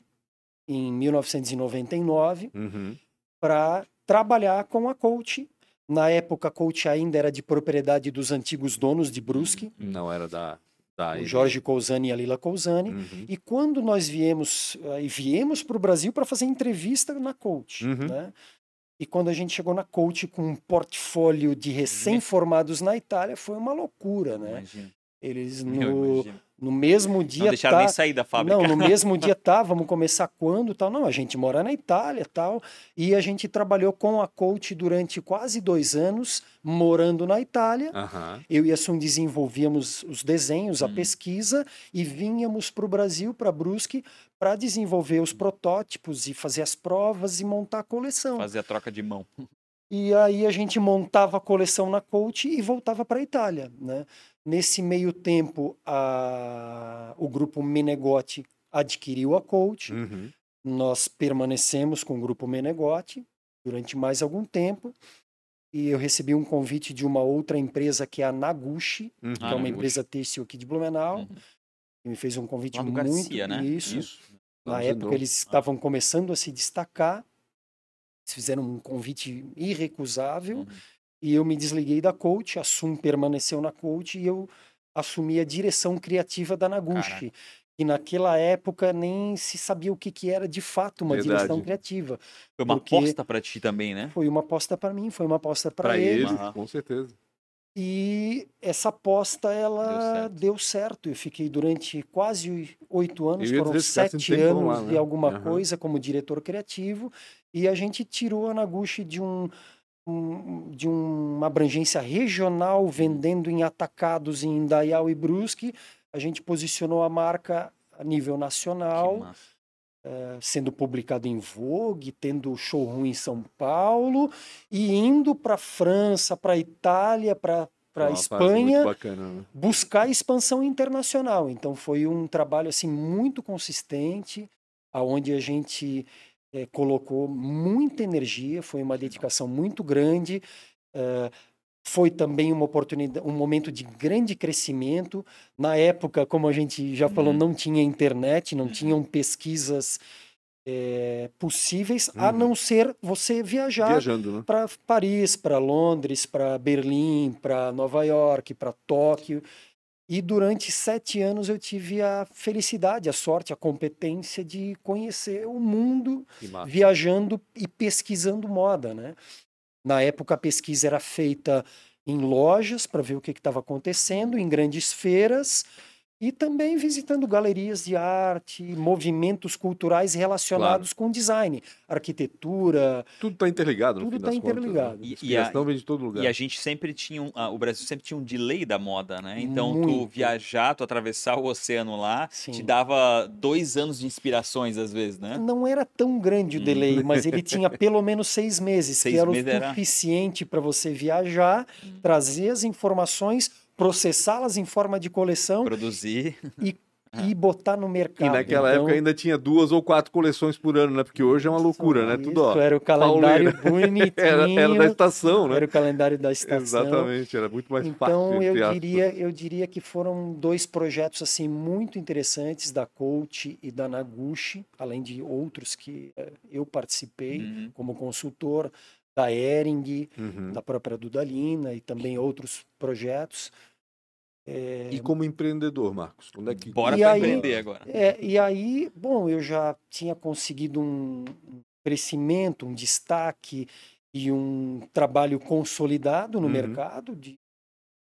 em 1999 Uhum. para trabalhar com a Coach. Na época, a Coach ainda era de propriedade dos antigos donos de Brusque, Não era da. Da o Jorge Cousani e a Lila Cousani. Uhum. E quando nós viemos, eh, e viemos para o Brasil para fazer entrevista na Coach, Uhum. né? E quando a gente chegou na Coach com um portfólio de recém-formados na Itália, foi uma loucura, né? Imagina. Eles [LAUGHS] no. No mesmo Não dia deixaram tá, nem sair da fábrica. não, no mesmo [LAUGHS] dia tá, vamos começar quando, tal. Não, a gente mora na Itália, tal. E a gente trabalhou com a Coach durante quase dois anos, morando na Itália. Eu e a Sun desenvolvíamos os desenhos, a Hum. pesquisa e vínhamos para o Brasil, para Brusque, para desenvolver os protótipos e fazer as provas e montar a coleção. Fazer a troca de mão. E aí a gente montava a coleção na Coach e voltava para a Itália, né? Nesse meio tempo, a... o grupo Menegotti adquiriu a Coach. Uhum. Nós permanecemos com o grupo Menegotti durante mais algum tempo. E eu recebi um convite de uma outra empresa que é a Naguchi, Uhum. que é Ah, uma Naguchi. empresa têxtil aqui de Blumenau. Uhum. E me fez um convite Lá do muito Garcia, né? isso. Isso. Na Vamos época eles estavam começando a se destacar. Eles fizeram um convite irrecusável Uhum. E eu me desliguei da coach, a Sum permaneceu na coach e eu assumi a direção criativa da Naguchi. Caraca. E naquela época nem se sabia o que, que era de fato uma Verdade. direção criativa. Foi uma aposta pra ti também, né? Foi uma aposta para mim, foi uma aposta para ele. ele, com certeza. E essa aposta ela Deu certo. deu certo. Eu fiquei durante quase oito anos, foram sete anos lá, né? e alguma Aham. coisa como diretor criativo. E a gente tirou a Naguchi de um, um- de uma abrangência regional, vendendo em atacados em Indaial e Brusque. A gente posicionou a marca a nível nacional, massa. sendo publicado em Vogue, tendo showroom em São Paulo e indo para França, para Itália, para para Espanha bacana, né? buscar expansão internacional. Então foi um trabalho assim muito consistente, aonde a gente eh, colocou muita energia, foi uma dedicação muito grande. eh, foi também uma oportunidade, um momento de grande crescimento. Na época, como a gente já falou, Uhum. não tinha internet, não Uhum. tinham pesquisas eh, possíveis, a Uhum. não ser você viajar né? para Paris, para Londres, para Berlim, para Nova York, para Tóquio. E durante sete anos eu tive a felicidade, a sorte, a competência de conhecer o mundo viajando e pesquisando moda, né? Na época a pesquisa era feita em lojas para ver o que estava acontecendo, em grandes feiras e também visitando galerias de arte, movimentos culturais relacionados com design, arquitetura, Tudo tá interligado, no Tudo fim tá das contas, né? interligado. E- e a- vem de todo lugar. E a gente sempre tinha um, ah, o Brasil sempre tinha um delay da moda, né? Então tu Muito. viajar, tu atravessar o oceano lá, Sim. te dava dois anos de inspirações às vezes, né? Não era tão grande o delay, mas ele [LAUGHS] tinha pelo menos seis meses, Seis que era o suficiente para você viajar, trazer as informações, processá-las em forma de coleção Produzir. e botar no E mercado. naquela Então, época ainda tinha duas ou quatro coleções por ano, né? Porque hoje é uma loucura, né? isso, Tudo, ó. Era o calendário [LAUGHS] bonitinho. Era, era da estação, né? era o calendário da estação. Exatamente, era muito mais Então fácil. eu entre aspas. diria, eu diria que foram dois projetos assim muito interessantes da Coach e da Naguchi, além de outros que eh, eu participei Uhum. como consultor da Ering, Uhum. da própria Dudalina e também outros projetos. E como empreendedor, Marcos? Onde é que Bora E aí- empreender agora. É, e aí, bom, eu já tinha conseguido um crescimento, um destaque e um trabalho consolidado no Uhum. mercado de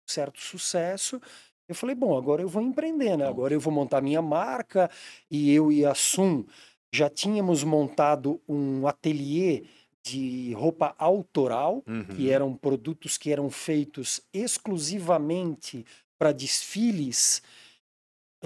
certo sucesso. Eu falei, bom, agora eu vou empreender, né? Agora eu vou montar minha marca e eu e a Sum já tínhamos montado um ateliê de roupa autoral, Uhum. que eram produtos que eram feitos exclusivamente para desfiles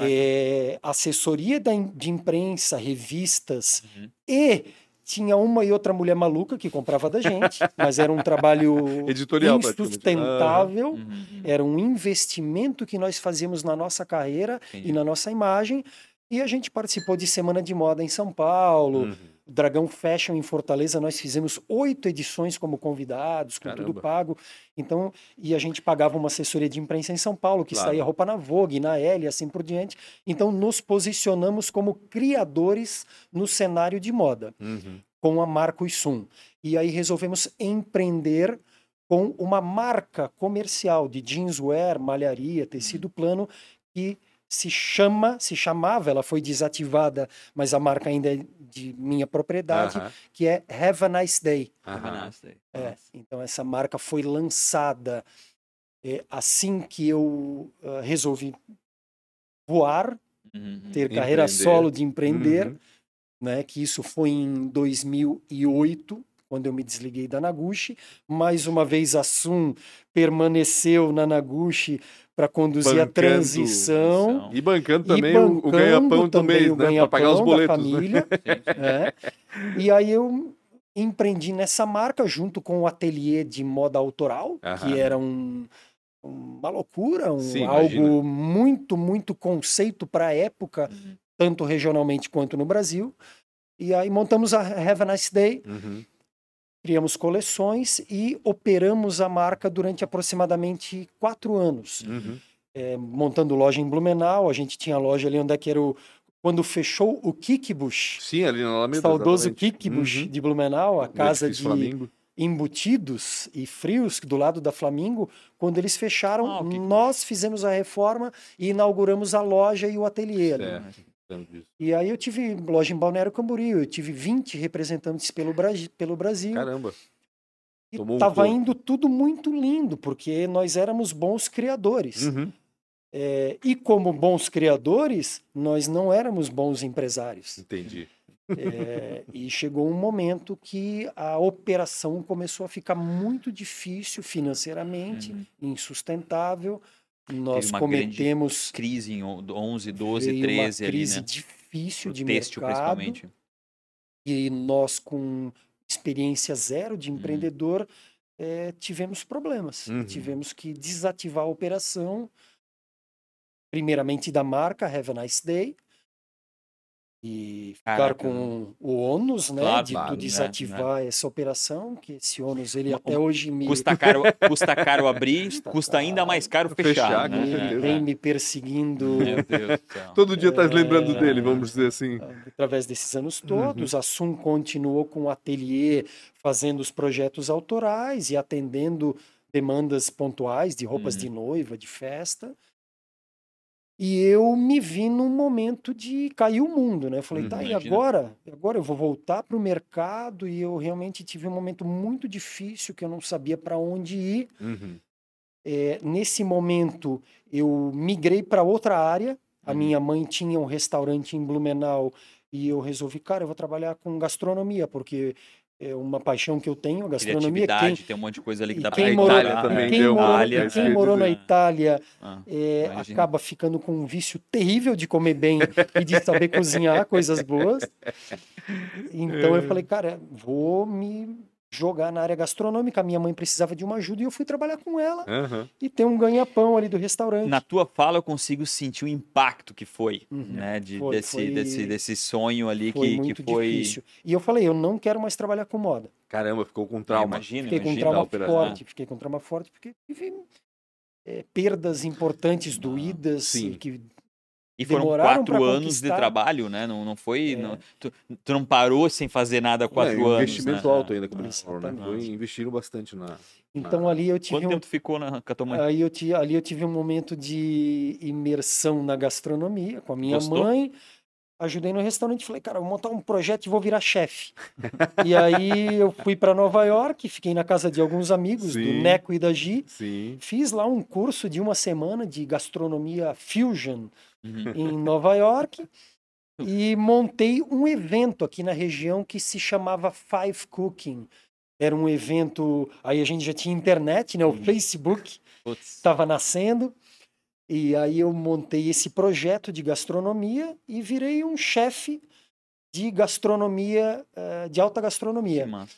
é, assessoria da de imprensa, revistas Uhum. e tinha uma e outra mulher maluca que comprava da gente, [LAUGHS] mas era um trabalho Editorial, praticamente. insustentável. Uhum. Era um investimento que nós fazíamos na nossa carreira Entendi. e na nossa imagem. E a gente participou de Semana de Moda em São Paulo, Uhum. Dragão Fashion em Fortaleza. Nós fizemos oito edições como convidados, com tudo Caramba. pago. Então, e a gente pagava uma assessoria de imprensa em São Paulo, que Claro. saía roupa na Vogue, na e assim por diante. Então, nos posicionamos como criadores no cenário de moda Uhum. com a Marcos Sum. E aí resolvemos empreender com uma marca comercial de jeanswear, malharia, tecido plano, que se chama, se chamava, ela foi desativada, mas a marca ainda é de minha propriedade, Aham. que é Have a Nice Day. Aham. É, então essa marca foi lançada é, assim que eu ah, resolvi voar, Uhum. ter carreira Empreender. solo de empreender Uhum. né, que isso foi em 2008, quando eu me desliguei da Naguchi. Mais uma vez, a Sum permaneceu na Naguchi para conduzir a Bancando transição. E bancando E também o- o bancando ganha-pão do também mês, o né? Para pagar os ganha-pão da boletos. né? família, [LAUGHS] né? E aí eu empreendi nessa marca junto com o ateliê de moda autoral, Aham. que era um, uma loucura, um, Sim, algo imagina. muito, muito conceito para a época, Uhum. tanto regionalmente quanto no Brasil. E aí montamos a Have a Nice Day, Uhum. Criamos coleções e operamos a marca durante aproximadamente quatro anos. Uhum. É, montando loja em Blumenau, a gente tinha loja ali onde é que era o... Quando fechou o Kikibush, Sim, ali na Alameda. saudoso. Kikibush Uhum. de Blumenau, a casa de Flamingo. embutidos e frios do lado da Flamingo, quando eles fecharam, Ah, nós fizemos a reforma e inauguramos a loja e o ateliê. ali. E aí eu tive loja em Balneário Camboriú, eu tive 20 representantes pelo, Brasi- pelo Brasil. Caramba. e tomou um tava corpo. indo tudo muito lindo, porque nós éramos bons criadores. Uhum. É, e como bons criadores, nós não éramos bons empresários. Entendi. É, e chegou um momento que a operação começou a ficar muito difícil financeiramente, Uhum. insustentável. Nós cometemos Crise em on- 11, 12, veio 13 uma ali, crise né? difícil Pro de têxtil, mercado. principalmente. E nós, com experiência zero de Uhum. empreendedor, eh, tivemos problemas. Uhum. Tivemos que desativar a operação, primeiramente da marca Have a Nice Day, e ficar Caraca. com o ônus né, Claro, de tu né, desativar essa operação, que esse ônus ele até hoje me, Custa caro, custa caro abrir, [LAUGHS] Custa custa ainda caro. mais caro Fechar, fechar, né? vem me perseguindo Meu Deus do céu. Todo dia tá É. lembrando dele, vamos dizer assim. através desses anos Uhum. todos. A Sum continuou com o ateliê, fazendo os projetos autorais e atendendo demandas pontuais de roupas Uhum. de noiva, de festa. E eu me vi num momento de cair o mundo, né? Eu falei, Uhum, tá, e imagina. agora? Agora eu vou voltar para o mercado e eu realmente tive um momento muito difícil que eu não sabia para onde ir. Uhum. É, nesse momento, eu migrei para outra área. A Uhum. minha mãe tinha um restaurante em Blumenau e eu resolvi, cara, eu vou trabalhar com gastronomia, porque é uma paixão que eu tenho, a gastronomia. Quem, tem um monte de coisa ali que dá pra quem A morou, Itália explorar, também quem deu morou, Itália, quem morou na. Itália Ah, é, acaba ficando com um vício terrível de comer bem e de saber cozinhar coisas boas. [LAUGHS] Então É. eu falei, cara, vou me jogar na área gastronômica. A minha mãe precisava de uma ajuda e eu fui trabalhar com ela Aham. e ter um ganha-pão ali do restaurante. Na tua fala eu consigo sentir o impacto que foi, Uhum. né? De, Foi- desse, foi- desse, desse sonho ali Foi que, muito que foi. difícil. E eu falei, eu não quero mais trabalhar com moda. Caramba, ficou com trauma. imagina, Fiquei com um imagina. trauma da operação. forte, fiquei com um trauma forte porque tive é, perdas importantes doídas sim. e que E foram demoraram quatro anos de trabalho, né? Não, não foi. É. não- tu, tu não parou sem fazer nada quatro É, um anos. investimento né? alto ainda, como eles falam, né? Exatamente. Foi, investiram bastante na. então ali eu tive Quanto um, tempo tu ficou na, com a tua mãe? aí eu ti- ali eu tive um momento de imersão na gastronomia com a minha Gostou? mãe. Ajudei no restaurante, falei, cara, vou montar um projeto e vou virar chefe. [LAUGHS] e aí eu fui para Nova York, fiquei na casa de alguns amigos, do Sim. Neco e da Gi. Sim. Fiz lá um curso de uma semana de gastronomia fusion Uhum. em Nova York [LAUGHS] e montei um evento aqui na região que se chamava Five Cooking. Era um evento, aí a gente já tinha internet, né? O Uhum. Facebook estava nascendo. E aí eu montei esse projeto de gastronomia e virei um chefe de gastronomia, uh, de alta gastronomia. Que massa.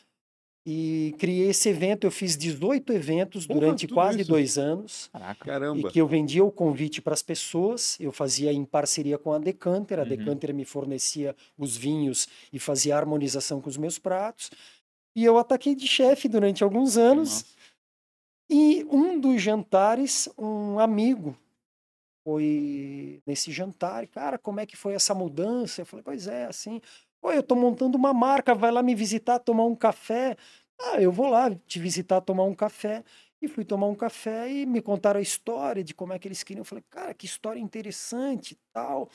E criei esse evento, eu fiz 18 eventos Porra, durante quase isso? dois anos. Caraca. E Caramba. que eu vendia o convite para as pessoas, eu fazia em parceria com a Decanter, a Uhum. Decanter me fornecia os vinhos e fazia harmonização com os meus pratos. E eu ataquei de chefe durante alguns anos. Nossa. E um dos jantares, um amigo foi nesse jantar, e, cara, como é que foi essa mudança? Eu falei, pois é, assim, Pô, eu tô montando uma marca, vai lá me visitar, tomar um café. Ah, eu vou lá te visitar, tomar um café. E fui tomar um café e me contaram a história de como é que eles queriam. Eu falei, cara, que história interessante e tal.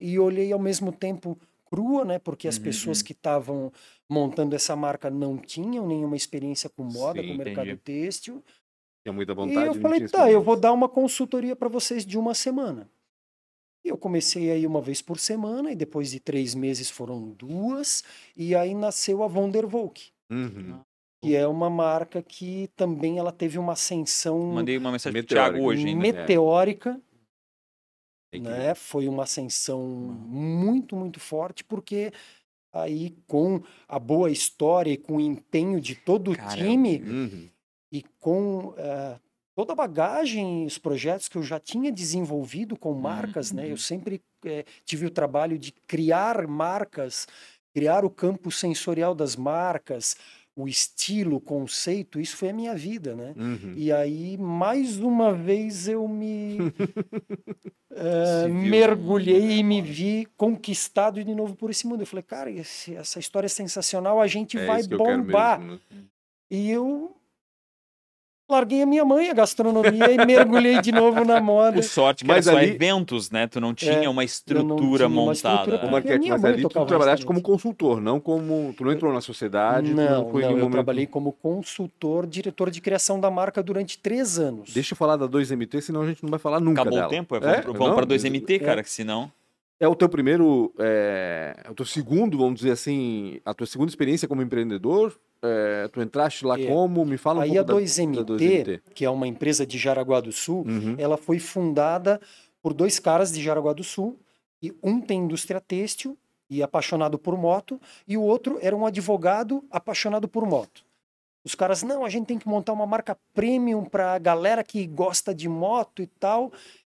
E olhei ao mesmo tempo crua, né? Porque as Uhum, pessoas que estavam montando essa marca não tinham nenhuma experiência com moda, Sim, com mercado têxtil. Tinha muita E vontade. eu não falei, tá, eu vou dar uma consultoria para vocês de uma semana. E eu comecei aí uma vez por semana, e depois de três meses foram duas, e aí nasceu a Wondervolk, Uhum. que é uma marca que também ela teve uma ascensão Mandei uma mensagem pro Meteórico. Thiago hoje ainda. meteórica, que- né? Foi uma ascensão muito, muito forte, porque aí com a boa história e com o empenho de todo o Caramba. time, Uhum. E com eh, toda a bagagem, os projetos que eu já tinha desenvolvido com marcas, né? uhum. Eu sempre eh, tive o trabalho de criar marcas, criar o campo sensorial das marcas, o estilo, o conceito, isso foi a minha vida, né? Uhum. E aí, mais uma vez, eu me [LAUGHS] viu mergulhei e me vi conquistado de novo por esse mundo. Eu falei, cara, esse- essa história é sensacional, a gente É vai eu bombar. mesmo, né? E eu larguei a minha mãe, a gastronomia, e mergulhei de novo na moda. O sorte que Mas era só ali- eventos, né? Tu não tinha É, uma tinha estrutura uma montada. estrutura Ô, porque a Marquete, minha mas ali tu trabalhaste como consultor, não como. Tu não entrou na sociedade. tu Não, não, nenhum eu momento- trabalhei como consultor, diretor de criação da marca durante três anos. Deixa eu falar da 2MT, senão a gente não vai falar nunca. Acabou dela. o tempo? É, É? vamos, Não, pra 2MT, cara, que senão. É o teu primeiro. É, é o teu segundo, vamos dizer assim. A tua segunda experiência como empreendedor. É, tu entraste lá É. como? Me fala um Aí pouco a da- 2MT, da 2MT. que é uma empresa de Jaraguá do Sul, Uhum. ela foi fundada por dois caras de Jaraguá do Sul, e um tem indústria têxtil e apaixonado por moto, e o outro era um advogado apaixonado por moto. Os caras, não, a gente tem que montar uma marca premium para a galera que gosta de moto e tal.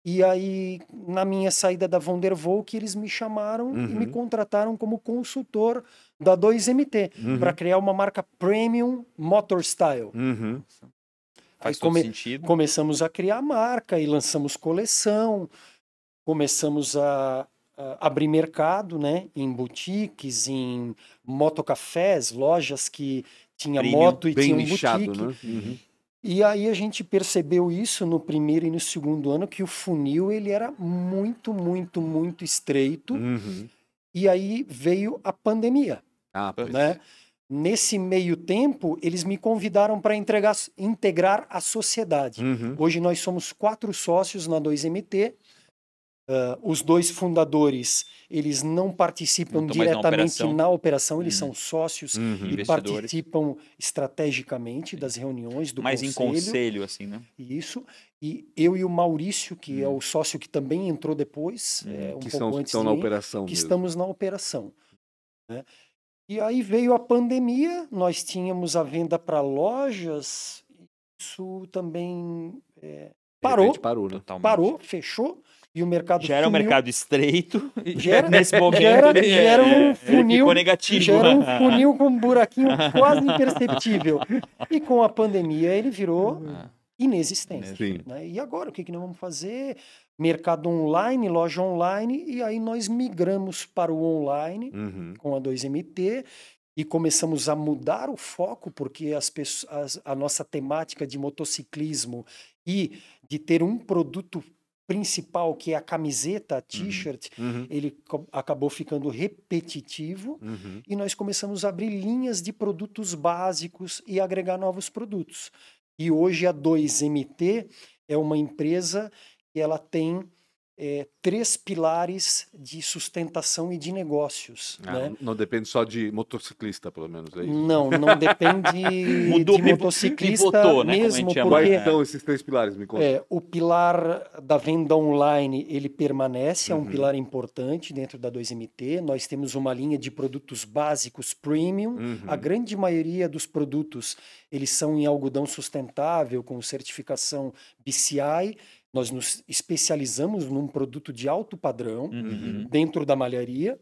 E aí, na minha saída da Vondervolk, eles me chamaram e me Uhum. contrataram como consultor da 2MT, Uhum. para criar uma marca premium motor style. Uhum. Faz Aí todo come- sentido. Começamos a criar marca e lançamos coleção, começamos a, a abrir mercado, né? Em boutiques, em motocafés, lojas que tinha Premium, moto e Bem tinha um nichado, boutique. né? E aí a gente percebeu isso no primeiro e no segundo ano, que o funil ele era muito, muito, muito estreito. Uhum. E aí veio a pandemia Ah, pois. né? Nesse meio tempo, eles me convidaram para integrar a sociedade. Uhum. Hoje nós somos quatro sócios na 2MT. Ah, os dois fundadores, eles não participam Não estão mais na diretamente operação. na operação, eles Uhum. são sócios Uhum. e participam estrategicamente das reuniões do Mais em conselho. conselho, assim, né? Isso. E eu e o Maurício, que é Hum. o sócio que também entrou depois, Hum, é, um que pouco são, antes estão de na mim, operação que mesmo. estamos na operação. né? E aí veio a pandemia, nós tínhamos a venda para lojas, isso também é, parou, parou, né? Parou, fechou, e o mercado Já era um mercado estreito. e Já era- nesse momento já era- ele, já era um funil- ficou negativo. Já era um funil com um buraquinho [LAUGHS] quase imperceptível. E com a pandemia ele virou inexistente. Né? E agora, o que, que nós vamos fazer? Mercado online, loja online, e aí nós migramos para o online Uhum. com a 2MT e começamos a mudar o foco, porque as pessoas, as- a nossa temática de motociclismo e de ter um produto principal, que é a camiseta, a t-shirt, Uhum. ele acabou ficando repetitivo Uhum. e nós começamos a abrir linhas de produtos básicos e agregar novos produtos. E hoje a 2MT é uma empresa que ela tem é, três pilares de sustentação e de negócios. Ah, né? Não depende só de motociclista, pelo menos. É isso. Não, não depende [LAUGHS] Mudou, de motociclista pivotou, né, como a mesmo, gente chama. Quais porque são esses três pilares? Me conta. é, o pilar da venda online ele permanece, é um Uhum. pilar importante dentro da 2MT. Nós temos uma linha de produtos básicos premium. Uhum. A grande maioria dos produtos eles são em algodão sustentável com certificação BCI. Nós nos especializamos num produto de alto padrão Uhum. dentro da malharia.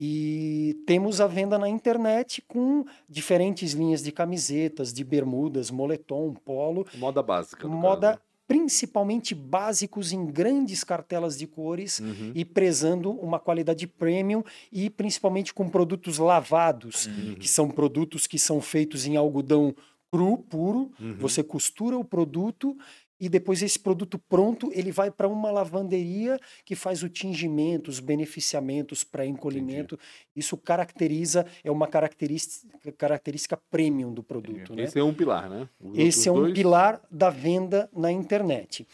E temos a venda na internet com diferentes linhas de camisetas, de bermudas, moletom, polo, Moda básica. moda caso, principalmente básicos em grandes cartelas de cores? Uhum. e prezando uma qualidade premium e principalmente com produtos lavados, Uhum. que são produtos que são feitos em algodão cru, puro. Uhum. Você costura o produto e depois esse produto pronto ele vai para uma lavanderia que faz o tingimento, os beneficiamentos para encolhimento. Isso caracteriza é uma característica, característica premium do produto, né? Esse é um pilar, né? Os Esse é um dois- pilar da venda na internet.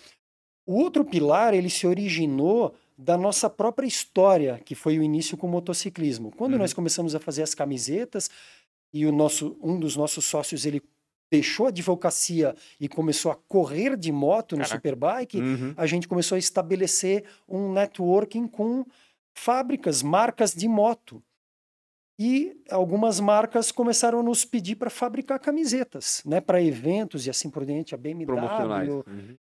O outro pilar, ele se originou da nossa própria história, que foi o início com o motociclismo. Quando Uhum. nós começamos a fazer as camisetas e o nosso, um dos nossos sócios, ele deixou a advocacia e começou a correr de moto no Caraca. Superbike, Uhum. a gente começou a estabelecer um networking com fábricas, marcas de moto. E algumas marcas começaram a nos pedir para fabricar camisetas, né, para eventos e assim por diante, a BMW, Promocionais. Uhum.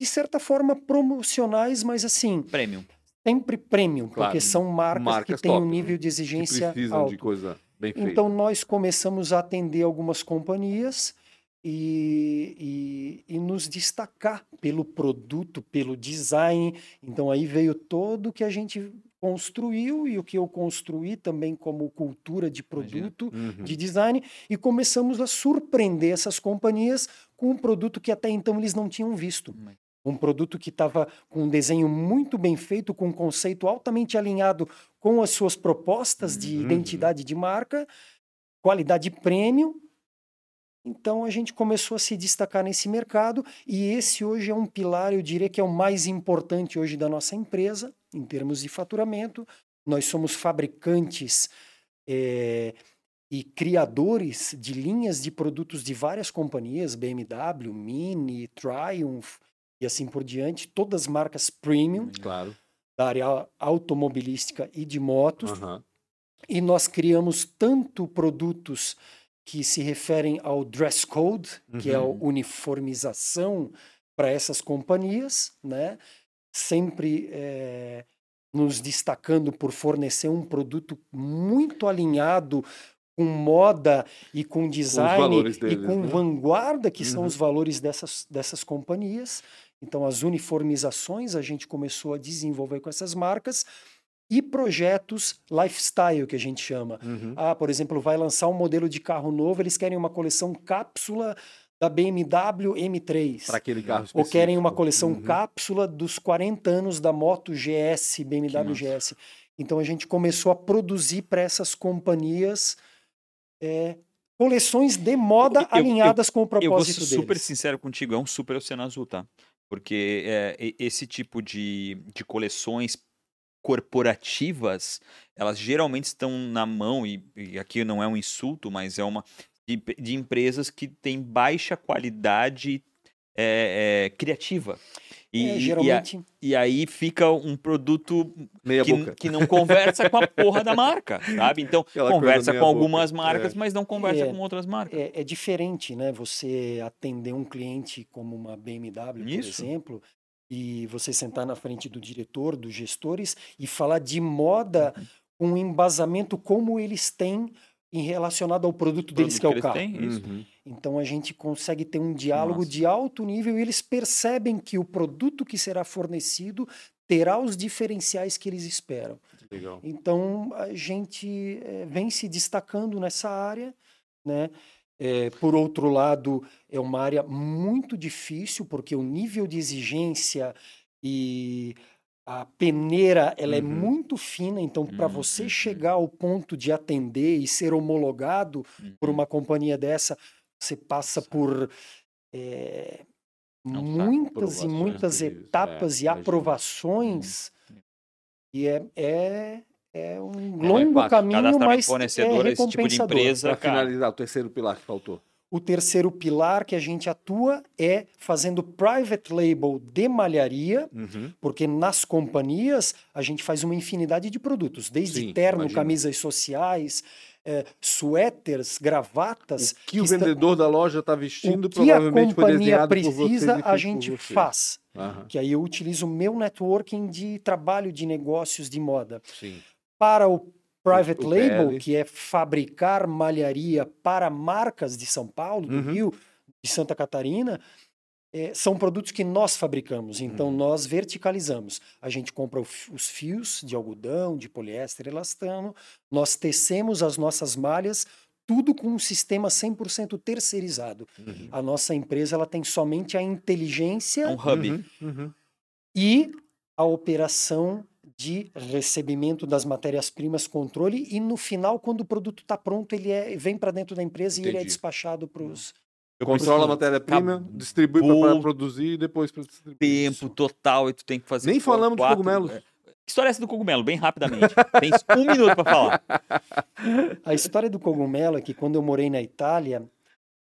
de certa forma promocionais, mas assim, Premium. sempre premium, Claro, porque são marcas, marcas que têm um top, né? nível de Que exigência precisam alto. de coisa. Então nós começamos a atender algumas companhias e, e, e nos destacar pelo produto, pelo design. Então aí veio todo o que a gente construiu e o que eu construí também como cultura de produto, Uhum. de design, e começamos a surpreender essas companhias com um produto que até então eles não tinham visto. Um produto que estava com um desenho muito bem feito, com um conceito altamente alinhado com as suas propostas de Uhum. identidade de marca, qualidade premium. Então a gente começou a se destacar nesse mercado e esse hoje é um pilar, eu diria que é o mais importante hoje da nossa empresa, em termos de faturamento. Nós somos fabricantes eh, e criadores de linhas de produtos de várias companhias, BMW, Mini, Triumph e assim por diante, todas marcas premium Claro. Da área automobilística e de motos. Aham. E nós criamos tanto produtos que se referem ao dress code, que é a Uhum. uniformização para essas companhias, né? Sempre eh, nos destacando por fornecer um produto muito alinhado com moda e com design e deles, com né? vanguarda, que são Uhum. os valores dessas, dessas companhias. Então, as uniformizações a gente começou a desenvolver com essas marcas e projetos lifestyle, que a gente chama. Uhum. Ah, por exemplo, vai lançar um modelo de carro novo, eles querem uma coleção cápsula da BMW M3. Para aquele carro Ou querem uma específico. coleção Uhum. cápsula dos 40 anos da moto GS, BMW. GS. Então a gente começou a produzir para essas companhias é, coleções de moda Eu- eu- alinhadas com o Eu vou propósito ser super deles. sincero contigo, é um super oceano azul, tá? Porque é, esse tipo de, de coleções corporativas, elas geralmente estão na mão, e, e aqui não é um insulto, mas é uma de, de empresas que têm baixa qualidade é, é, criativa. E, É, e- geralmente, e aí fica um produto Meia que, boca. que não conversa com a porra da marca, sabe? Então, Aquela conversa com boca, algumas é. marcas, mas não conversa É. com outras marcas. é, é diferente, né? Você atender um cliente como uma BMW, por Isso. exemplo, e você sentar na frente do diretor, dos gestores e falar de moda Uhum. com um embasamento como eles têm em relacionado ao produto deles, que é o carro. têm, isso. Uhum. Então a gente consegue ter um diálogo Massa. de alto nível e eles percebem que o produto que será fornecido terá os diferenciais que eles esperam. Legal. Então a gente eh, vem se destacando nessa área, né? Eh, por outro lado, é uma área muito difícil porque o nível de exigência e a peneira ela é Uhum. muito fina, então para Uhum, você uhum. chegar ao ponto de atender e ser homologado por Uhum. uma companhia dessa, você passa por eh, tá. muitas e muitas isso, etapas é, e imagino. aprovações e é, é, é um é longo caminho, mas é esse tipo de recompensador. empresa, Para finalizar, o terceiro pilar que faltou. O terceiro pilar que a gente atua é fazendo private label de malharia, Uhum. porque nas companhias a gente faz uma infinidade de produtos, desde Sim, terno, imagino. camisas sociais, eh, suéteres, gravatas. O que o está- vendedor da loja está vestindo o que a provavelmente foi companhia desenhado por vocês precisa, a gente faz. Aham, Que aí eu utilizo o meu networking de trabalho de negócios de moda. sim. Para o private o label, PL. que é fabricar malharia para marcas de São Paulo, do Uhum. Rio, de Santa Catarina, eh, são produtos que nós fabricamos. Então, Uhum. nós verticalizamos. A gente compra os fios de algodão, de poliéster, elastano, nós tecemos as nossas malhas, tudo com um sistema 100% terceirizado. Uhum. A nossa empresa ela tem somente a inteligência É um hub. Uhum, uhum. e a operação de recebimento das matérias-primas, controle, e no final, quando o produto está pronto, ele é, vem para dentro da empresa e ele é Entendi. despachado para os. Controla a matéria-prima, distribui para produzir e depois para distribuir. Tempo total e tu tem que fazer. Nem falamos dos quatro- cogumelos. é. História é essa do cogumelo? Bem rapidamente. Tem um minuto pra falar. [LAUGHS] A história do cogumelo é que quando eu morei na Itália,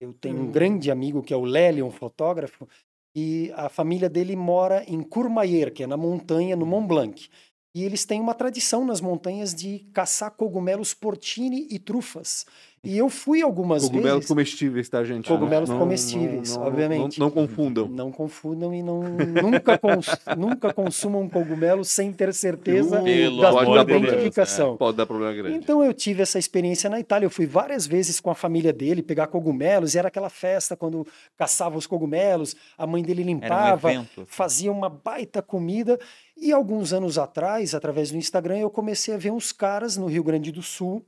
eu tenho Hum. um grande amigo que é o Lélio, um fotógrafo, e a família dele mora em Courmayeur, que é na montanha, no Mont Blanc. E eles têm uma tradição nas montanhas de caçar cogumelos porcini e trufas. E eu fui algumas Cogumelos vezes. comestíveis, tá, gente? Cogumelos Não- comestíveis, não- não- obviamente. Não, não confundam. Não confundam e não, nunca, cons- nunca consumam cogumelo sem ter certeza Pelo da amor sua de Deus, identificação. Pode dar problema grande. Então eu tive essa experiência na Itália. Eu fui várias vezes com a família dele pegar cogumelos, e era aquela festa quando caçava os cogumelos, a mãe dele Era um limpava, evento. fazia uma baita comida. E alguns anos atrás, através do Instagram, eu comecei a ver uns caras no Rio Grande do Sul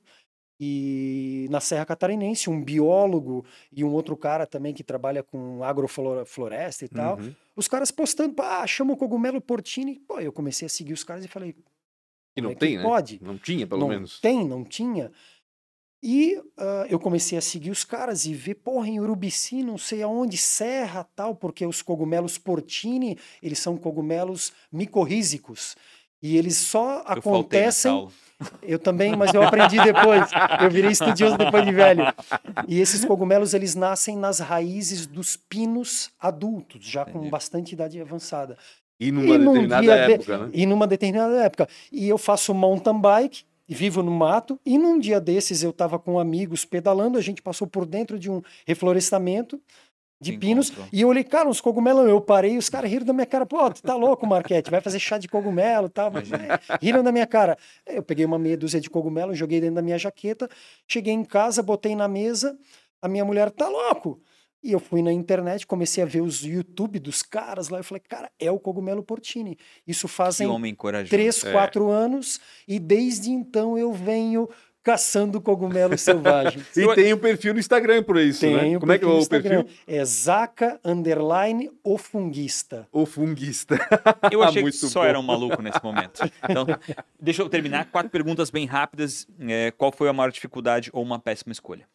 e na Serra Catarinense, um biólogo e um outro cara também que trabalha com agrofloresta e tal. Uhum. Os caras postando, ah, chama o cogumelo portini. Pô, eu comecei a seguir os caras e falei, E não é tem, né? pode? Não tinha, pelo não menos. tem, não tinha. E ah, eu comecei a seguir os caras e ver, porra, em Urubici, não sei aonde, serra tal, porque os cogumelos portini, eles são cogumelos micorrízicos. E eles só Eu acontecem. Eu também, mas eu aprendi depois. Eu virei [LAUGHS] estudioso depois de velho. E esses cogumelos, eles nascem nas raízes dos pinos adultos, já com Entendi. bastante idade avançada. E numa E determinada dia de- época, né? E numa determinada época. E eu faço mountain bike, e vivo no mato, e num dia desses eu estava com amigos pedalando, a gente passou por dentro de um reflorestamento de pinos, e eu olhei, cara, uns cogumelos, eu parei, os caras riram da minha cara, pô, tu tá louco, Marquete, vai fazer chá de cogumelo e tal, mas, [LAUGHS] é, riram da minha cara. Eu peguei uma meia dúzia de cogumelo, joguei dentro da minha jaqueta, cheguei em casa, botei na mesa, a minha mulher, tá louco? E eu fui na internet, comecei a ver os YouTube dos caras lá, eu falei, cara, é o cogumelo portini. Isso Que fazem homem corajoso. três, É. quatro anos e desde então eu venho caçando cogumelo selvagem. [LAUGHS] E tem um perfil no Instagram por isso, né? Tenho Como é que é o Instagram. perfil? É Zaca Underline o Funguista. O funguista. [LAUGHS] Eu achei que Muito só bom. era um maluco nesse momento. Então, deixa eu terminar. Quatro perguntas bem rápidas. É, qual foi a maior dificuldade ou uma péssima escolha?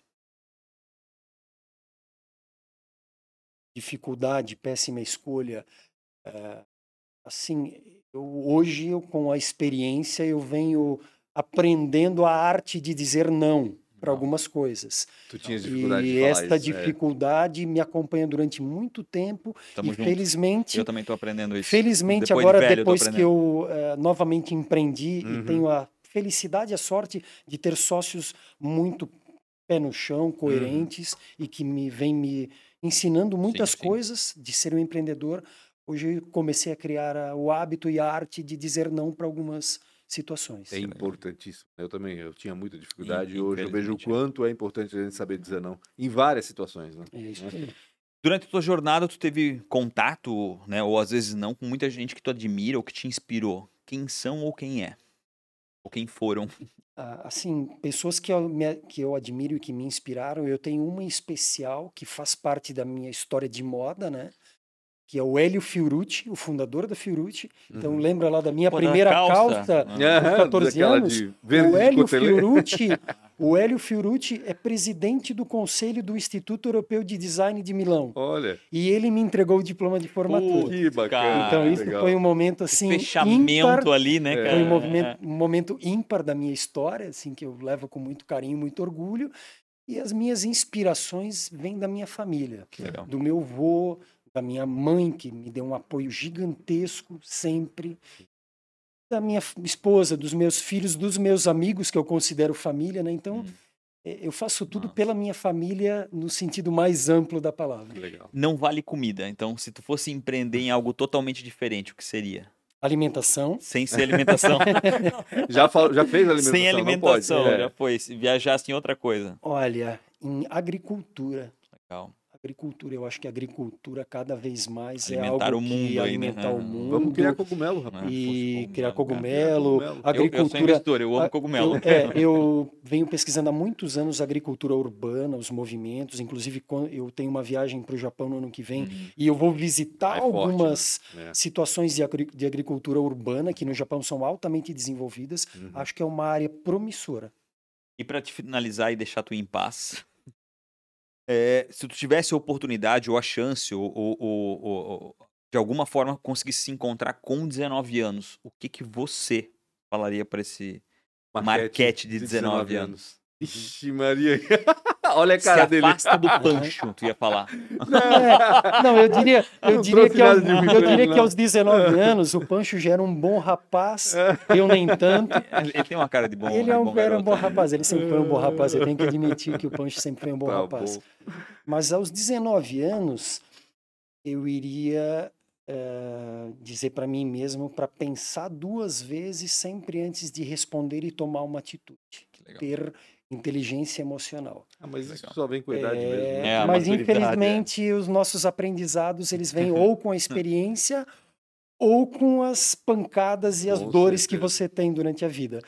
Dificuldade, péssima escolha. É, assim, eu, hoje eu, com a experiência eu venho aprendendo a arte de dizer não para algumas coisas. Tu tinhas dificuldade E de esta isso, é. dificuldade me acompanha durante muito tempo Tamo e junto. felizmente Eu também tô aprendendo isso. Felizmente, Depois de agora, velho, eu tô depois que aprendendo. eu eh, novamente empreendi Uhum. e tenho a felicidade e a sorte de ter sócios muito pé no chão, coerentes e que me vêm me ensinando muitas sim. coisas de ser um empreendedor. Hoje comecei a criar a- o hábito e a arte de dizer não para algumas situações. É importantíssimo. Eu também, eu tinha muita dificuldade e hoje eu vejo o é. quanto é importante a gente saber dizer não. Em várias situações, né? É isso aí. Durante a tua jornada, tu teve contato, né, ou às vezes não, com muita gente que tu admira ou que te inspirou. Quem são ou quem é? Ou quem foram? Ah, assim, pessoas que eu, me- que eu admiro e que me inspiraram, eu tenho uma em especial que faz parte da minha história de moda, né? Que é o Hélio Fiorucci, o fundador da Fiorucci. Então Uhum. lembra lá da minha Pô, primeira calça. calça, com 14 daquela anos. O de Hélio. Fiorucci, [LAUGHS] o Hélio Fiorucci é presidente do Conselho do Instituto Europeu de Design de Milão. Olha, E ele me entregou o diploma de formatura. que bacana. cara. Então isso legal. foi um momento assim Fechamento ímpar. ali, né, É. cara? Foi um, movimento, um momento ímpar da minha história, assim, que eu levo com muito carinho, muito orgulho. E as minhas inspirações vêm da minha família, Que legal. do meu avô, da minha mãe, que me deu um apoio gigantesco sempre, da minha esposa, dos meus filhos, dos meus amigos, que eu considero família, né? Então, Hum. eh, eu faço tudo Nossa. pela minha família no sentido mais amplo da palavra. Legal. Não vale comida. Então, se tu fosse empreender em algo totalmente diferente, o que seria? Alimentação, Sem ser alimentação. [LAUGHS] Já, fal- já fez alimentação? Sem não alimentação, pode? É. já foi. Se viajasse em outra coisa. olha, em agricultura, Legal. Agricultura. Eu acho que a agricultura cada vez mais Alimentar é algo o mundo que aí, né? alimentar o Ah, mundo. Vamos criar cogumelo, rapaz. Ah, e fosse criar cogumelo, cogumelo, Cogumelo. Eu, eu sou agricultura. investidor, eu amo a- cogumelo. Eu, é, eu venho pesquisando há muitos anos agricultura urbana, os movimentos. Inclusive, quando eu tenho uma viagem para o Japão no ano que vem Uhum. e eu vou visitar É forte, algumas né? É. situações de, agri- de agricultura urbana que no Japão são altamente desenvolvidas. Uhum. Acho que é uma área promissora. E para te finalizar e deixar tu em paz, é, se tu tivesse a oportunidade ou a chance ou, ou- ou- ou- de alguma forma conseguisse se encontrar com 19 anos, o que que você falaria para esse Marquete de 19 anos. Ixi, Maria. [LAUGHS] Olha a cara se dele. afasta do pancho, tu ia falar. É, não, eu diria, eu Não diria, que, ruim eu diria que aos 19 anos o Pancho já era um bom rapaz, eu nem tanto. [LAUGHS] Ele tem uma cara de bom, ele é de um, bom era um bom rapaz, ele sempre foi um bom rapaz, eu tenho que admitir que o Pancho sempre foi um bom Tá rapaz. bom. Mas aos 19 anos, eu iria eh, dizer para mim mesmo para pensar duas vezes sempre antes de responder e tomar uma atitude. Que legal. Ter inteligência emocional. Ah, mas isso só vem com a idade É, mesmo. né? É, a mas maturidade, infelizmente os nossos aprendizados eles vêm [LAUGHS] ou com a experiência ou com as pancadas e as Com dores que certeza. você tem durante a vida.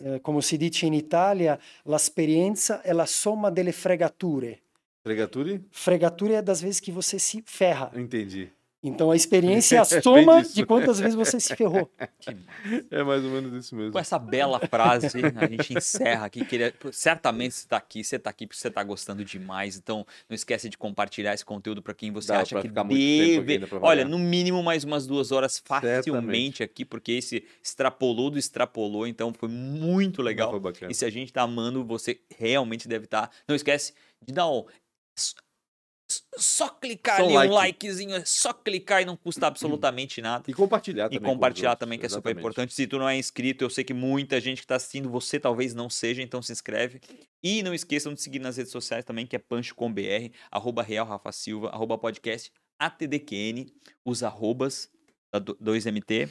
Eh, Como se diz em Itália, l'esperienza è la somma delle fregature. Fregature? Fregatura é das vezes que você se ferra. Entendi. Então a experiência é a [LAUGHS] Bem soma disso. de quantas vezes você se ferrou. É mais ou menos isso mesmo. Com essa bela frase, a gente encerra aqui. Queria, certamente você está aqui, você está aqui porque você está gostando demais. Então, não esquece de compartilhar esse conteúdo para quem você Dá acha que deve. Olha, no mínimo mais umas duas horas facilmente Certamente. aqui, porque esse extrapolou do extrapolou, então foi muito legal. Foi bacana. E se a gente tá amando, você realmente deve estar. Não esquece de dar um. Só clicar Só ali, like. um likezinho, é só clicar e não custa absolutamente nada. E compartilhar E também. com os compartilhar outros, também, que é super exatamente. importante. Se tu não é inscrito, eu sei que muita gente que está assistindo, você talvez não seja, então se inscreve. E não esqueçam de seguir nas redes sociais também, que é pancho.com.br, arroba Real Rafa Silva, arroba podcast ATDQN, os arrobas da do- 2MT.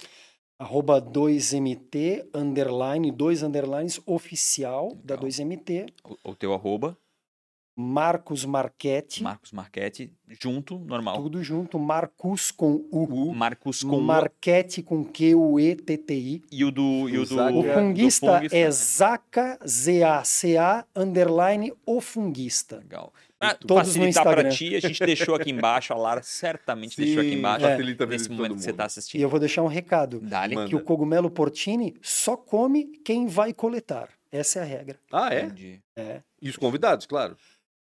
Arroba 2MT, underline, dois underlines, oficial da Legal. 2MT. O, o teu arroba, Marcos Marchetti, Marcos Marchetti, junto, normal. tudo junto. Marcus com U. Marcos com o- Marchetti com Q-U-E-T-T-I. e o do. E o do, Zaca. O do funguista do é né? Zaca, Z-A-C-A, underline, o funguista. Legal. Pra Todos no facilitar pra Instagram. ti, a gente deixou aqui embaixo, a Lara certamente Sim, deixou aqui embaixo, vida nesse momento que você mundo. tá E assistindo. eu vou deixar um recado. Dale. Manda. Que o cogumelo portini só come quem vai coletar. Essa é a regra. Ah, é? Entendi. E os convidados, claro.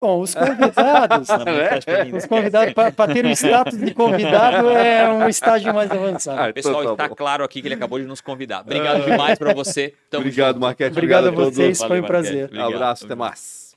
Bom, os convidados... [LAUGHS] Não Os convidados, para ter o status de convidado, é um estágio mais avançado. Ah, Pessoal, então tá está bom. claro aqui que ele acabou de nos convidar. Obrigado demais pra você. Tamo Obrigado. Marquete. Obrigado a todos. vocês, foi um Valeu, prazer. Obrigado. Abraço, até mais.